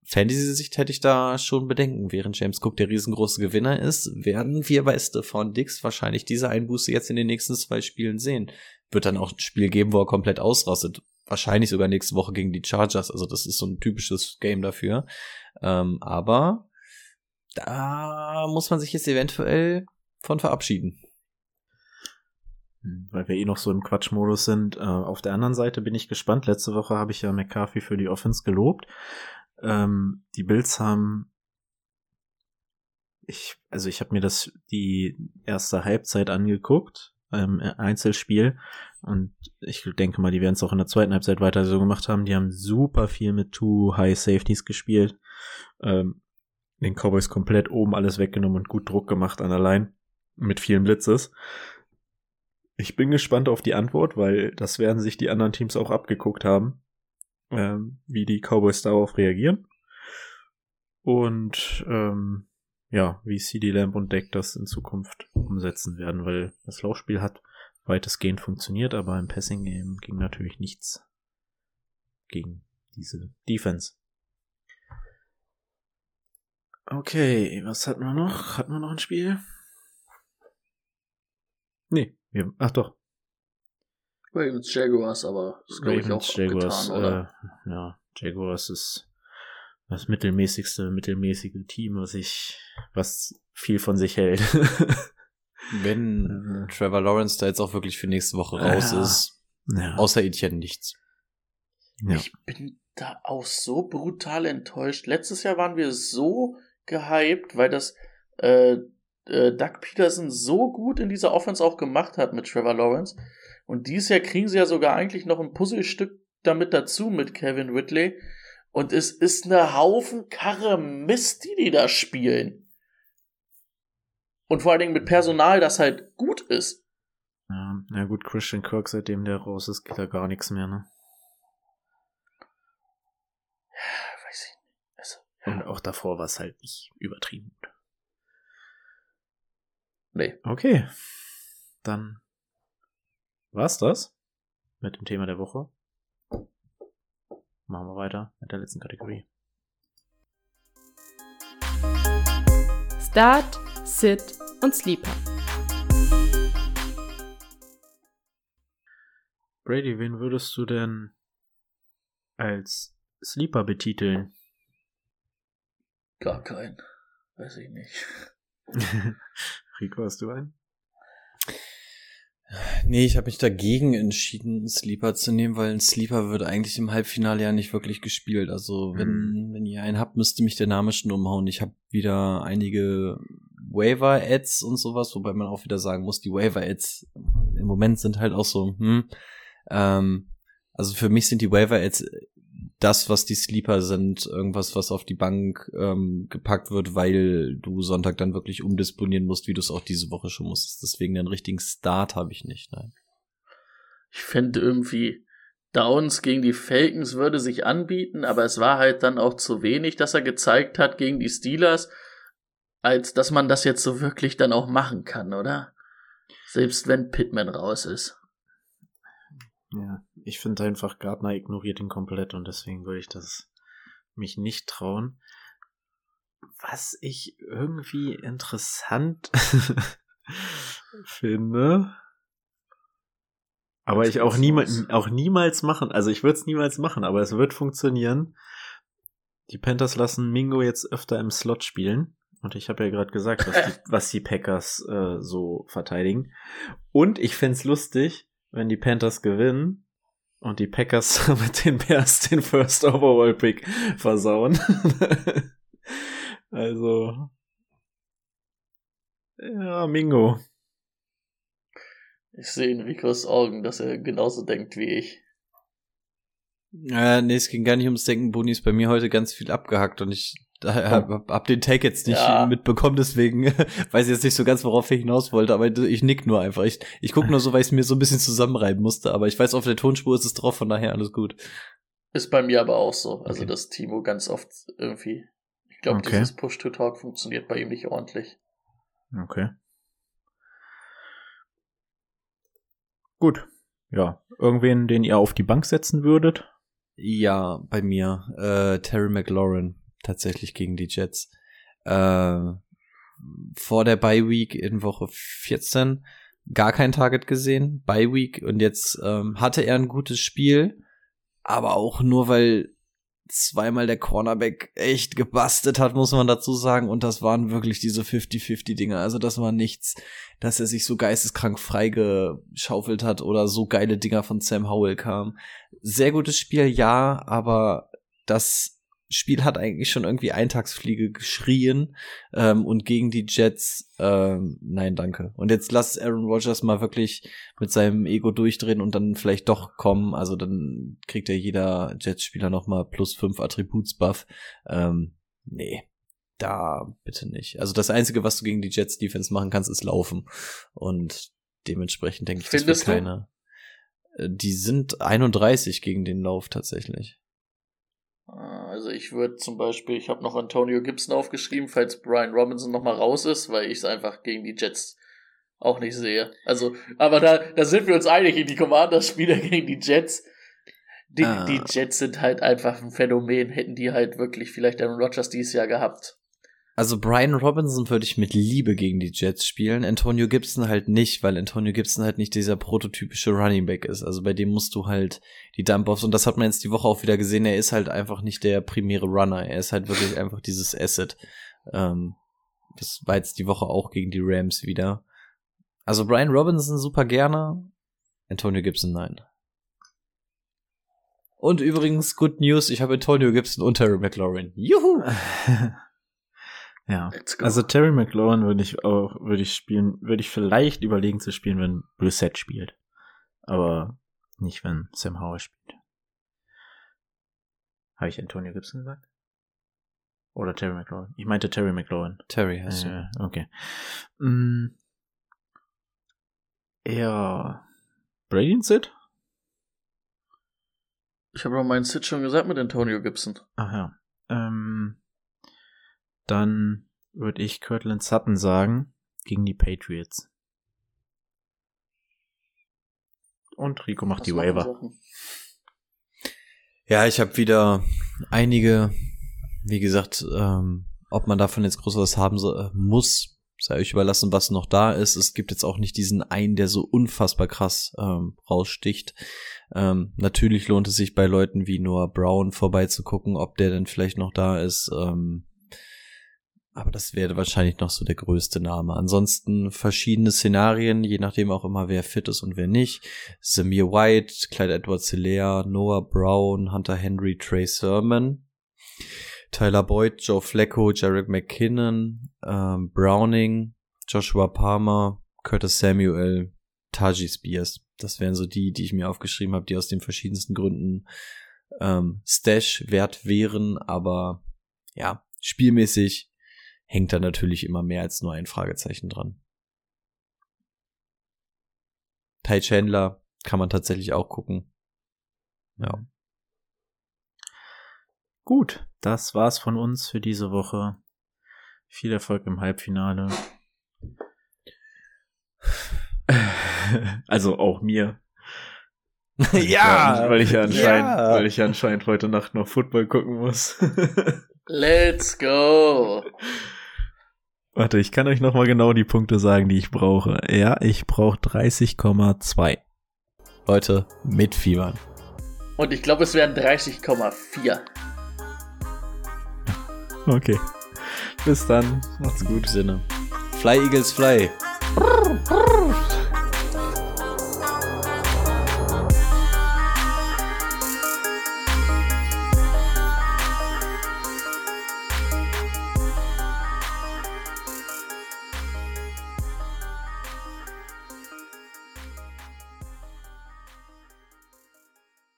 Fantasy-Sicht hätte ich da schon Bedenken. Während James Cook der riesengroße Gewinner ist, werden wir bei Stephon Dix wahrscheinlich diese Einbuße jetzt in den nächsten zwei Spielen sehen wird dann auch ein Spiel geben, wo er komplett ausrastet. Wahrscheinlich sogar nächste Woche gegen die Chargers. Also das ist so ein typisches Game dafür. Ähm, aber da muss man sich jetzt eventuell von verabschieden. Hm, weil wir eh noch so im Quatschmodus sind. Äh, auf der anderen Seite bin ich gespannt. Letzte Woche habe ich ja McCarthy für die Offense gelobt. Ähm, die Bills haben ich, also ich habe mir das die erste Halbzeit angeguckt ähm, Einzelspiel. Und ich denke mal, die werden es auch in der zweiten Halbzeit weiter so gemacht haben. Die haben super viel mit Two High Safeties gespielt. Ähm, den Cowboys komplett oben alles weggenommen und gut Druck gemacht an der Line. Mit vielen Blitzes. Ich bin gespannt auf die Antwort, weil das werden sich die anderen Teams auch abgeguckt haben, ähm, wie die Cowboys darauf reagieren. Und ähm, ja, wie CD Lamp und Deck das in Zukunft umsetzen werden, weil das Laufspiel hat weitestgehend funktioniert, aber im Passing Game ging natürlich nichts gegen diese Defense. Okay, was hatten wir noch? Hatten wir noch ein Spiel? Nee, wir, ach doch. Ravens Jaguars, aber das glaube ich auch Jaguars, getan, oder? Äh, ja, Jaguars ist das mittelmäßigste, mittelmäßige Team, was ich, was viel von sich hält. Wenn Trevor Lawrence da jetzt auch wirklich für nächste Woche raus Ja. ist, ja. außer Etienne nichts. ja. Ich bin da auch so brutal enttäuscht. Letztes Jahr waren wir so gehypt, weil das äh, äh, Doug Peterson so gut in dieser Offense auch gemacht hat mit Trevor Lawrence. Und dieses Jahr kriegen sie ja sogar eigentlich noch ein Puzzlestück damit dazu mit Kevin Ridley. Und es ist eine Haufen Karre Mist, die die da spielen. Und vor allen Dingen mit Personal, das halt gut ist. Ja, na gut, Christian Kirk, seitdem der raus ist, geht da gar nichts mehr, ne? Weiß ich nicht. Also, Und auch davor war es halt nicht übertrieben. nee. Okay. Dann war's das mit dem Thema der Woche. Machen wir weiter mit der letzten Kategorie. Start, Sit und Sleeper. Brady, wen würdest du denn als Sleeper betiteln? Gar kein. Weiß ich nicht. Rico, hast du einen? Nee, ich habe mich dagegen entschieden, einen Sleeper zu nehmen, weil ein Sleeper wird eigentlich im Halbfinale ja nicht wirklich gespielt. Also wenn, wenn ihr einen habt, müsste mich der Name schon umhauen. Ich habe wieder einige Waiver-Ads und sowas, wobei man auch wieder sagen muss, die Waiver-Ads im Moment sind halt auch so, hm, ähm, also für mich sind die Waiver-Ads das, was die Sleeper sind, irgendwas, was auf die Bank ähm, gepackt wird, weil du Sonntag dann wirklich umdisponieren musst, wie du es auch diese Woche schon musstest. Deswegen einen richtigen Start habe ich nicht. Nein. Ich finde irgendwie, Downs gegen die Falcons würde sich anbieten, aber es war halt dann auch zu wenig, dass er gezeigt hat gegen die Steelers, als dass man das jetzt so wirklich dann auch machen kann, oder? Selbst wenn Pittman raus ist. Ja, ich finde einfach, Gardner ignoriert ihn komplett und deswegen würde ich das mich nicht trauen. Was ich irgendwie interessant finde, aber ich auch, niema auch niemals machen, also ich würde es niemals machen, aber es wird funktionieren. Die Panthers lassen Mingo jetzt öfter im Slot spielen. Und ich habe ja gerade gesagt, was die, was die Packers äh, so verteidigen. Und ich find's lustig, wenn die Panthers gewinnen und die Packers mit den Bears den First Overall Pick versauen. also ja, Mingo. Ich sehe in Ricos Augen, dass er genauso denkt wie ich. Äh, nee, es ging gar nicht ums Denken. Boni ist bei mir heute ganz viel abgehackt und ich hab, hab den Take jetzt nicht Ja. mitbekommen, deswegen weiß ich jetzt nicht so ganz, worauf ich hinaus wollte, aber ich nick nur einfach. Ich, ich guck nur so, weil ich es mir so ein bisschen zusammenreiben musste, aber ich weiß, auf der Tonspur ist es drauf, von daher alles gut. Ist bei mir aber auch so. Also, Okay. dass Timo ganz oft irgendwie. Ich glaube, Okay. dieses Push-to-Talk funktioniert bei ihm nicht ordentlich. Okay. Gut. Ja, irgendwen, den ihr auf die Bank setzen würdet? Ja, bei mir. Äh, Terry McLaurin tatsächlich gegen die Jets. Äh, vor der Bye Week in Woche 14 gar kein Target gesehen. Bye Week und jetzt ähm, hatte er ein gutes Spiel, aber auch nur weil zweimal der Cornerback echt gebastelt hat, muss man dazu sagen. Und das waren wirklich diese 50-50 Dinger. Also das war nichts, dass er sich so geisteskrank freigeschaufelt hat oder so geile Dinger von Sam Howell kamen. Sehr gutes Spiel, ja, aber das Spiel hat eigentlich schon irgendwie Eintagsfliege geschrien ähm, und gegen die Jets, ähm, nein, danke. Und jetzt lass Aaron Rodgers mal wirklich mit seinem Ego durchdrehen und dann vielleicht doch kommen. Also dann kriegt ja jeder Jets-Spieler nochmal plus fünf Attributsbuff. Ähm, nee, da bitte nicht. Also das Einzige, was du gegen die Jets-Defense machen kannst, ist laufen. Und dementsprechend denke ich, Findest das wird keine. Äh, Die sind 31 gegen den Lauf tatsächlich. Also ich würde zum Beispiel, ich habe noch Antonio Gibson aufgeschrieben, falls Brian Robinson nochmal raus ist, weil ich es einfach gegen die Jets auch nicht sehe. Also, aber da, da sind wir uns einig, die Commanders-Spieler gegen die Jets. Die, Ah. die Jets sind halt einfach ein Phänomen, hätten die halt wirklich vielleicht Aaron Rodgers dieses Jahr gehabt. Also Brian Robinson würde ich mit Liebe gegen die Jets spielen, Antonio Gibson halt nicht, weil Antonio Gibson halt nicht dieser prototypische Running Back ist. Also bei dem musst du halt die Dump-Offs, und das hat man jetzt die Woche auch wieder gesehen, er ist halt einfach nicht der primäre Runner, er ist halt wirklich einfach dieses Asset. Ähm, das war jetzt die Woche auch gegen die Rams wieder. Also Brian Robinson super gerne, Antonio Gibson nein. Und übrigens, good news, ich habe Antonio Gibson und Terry McLaurin. Juhu! ja. Let's go. Also Terry McLaurin würde ich auch, würde ich spielen, würde ich vielleicht überlegen zu spielen, wenn Brissett spielt. Aber nicht, wenn Sam Howell spielt. Habe ich Antonio Gibson gesagt? Oder Terry McLaurin? Ich meinte Terry McLaurin. Terry hast du. Äh, okay. Mm, eher Brady und Sid? Ich habe doch meinen Sit schon gesagt mit Antonio Gibson. Ach ja. Ähm, dann würde ich Kirtland Sutton sagen gegen die Patriots. Und Rico macht die Was machen Waiver. Ja, ich habe wieder einige, wie gesagt, ähm, ob man davon jetzt groß was haben so, äh, muss, sei euch überlassen, was noch da ist. Es gibt jetzt auch nicht diesen einen, der so unfassbar krass ähm, raussticht. Ähm, natürlich lohnt es sich bei Leuten wie Noah Brown vorbeizugucken, ob der denn vielleicht noch da ist. Ähm, aber das wäre wahrscheinlich noch so der größte Name. Ansonsten verschiedene Szenarien, je nachdem auch immer, wer fit ist und wer nicht. Samir White, Clyde Edwards Hilaire, Noah Brown, Hunter Henry, Trey Sermon, Tyler Boyd, Joe Flacco, Jarek McKinnon, ähm, Browning, Joshua Palmer, Curtis Samuel, Taji Spears. Das wären so die, die ich mir aufgeschrieben habe, die aus den verschiedensten Gründen ähm, Stash wert wären, aber ja, spielmäßig hängt da natürlich immer mehr als nur ein Fragezeichen dran. Ty Chandler kann man tatsächlich auch gucken. Ja. Gut, das war's von uns für diese Woche. Viel Erfolg im Halbfinale. Also auch mir. ja, weil ich ja anscheinend, Ja. weil ich ja anscheinend heute Nacht noch Football gucken muss. Let's go! Warte, ich kann euch noch mal genau die Punkte sagen, die ich brauche. Ja, ich brauche 30,2. Leute, mitfiebern. Und ich glaube, es wären 30,4. Okay. Bis dann. Macht's gut. Sinne. Fly Eagles Fly.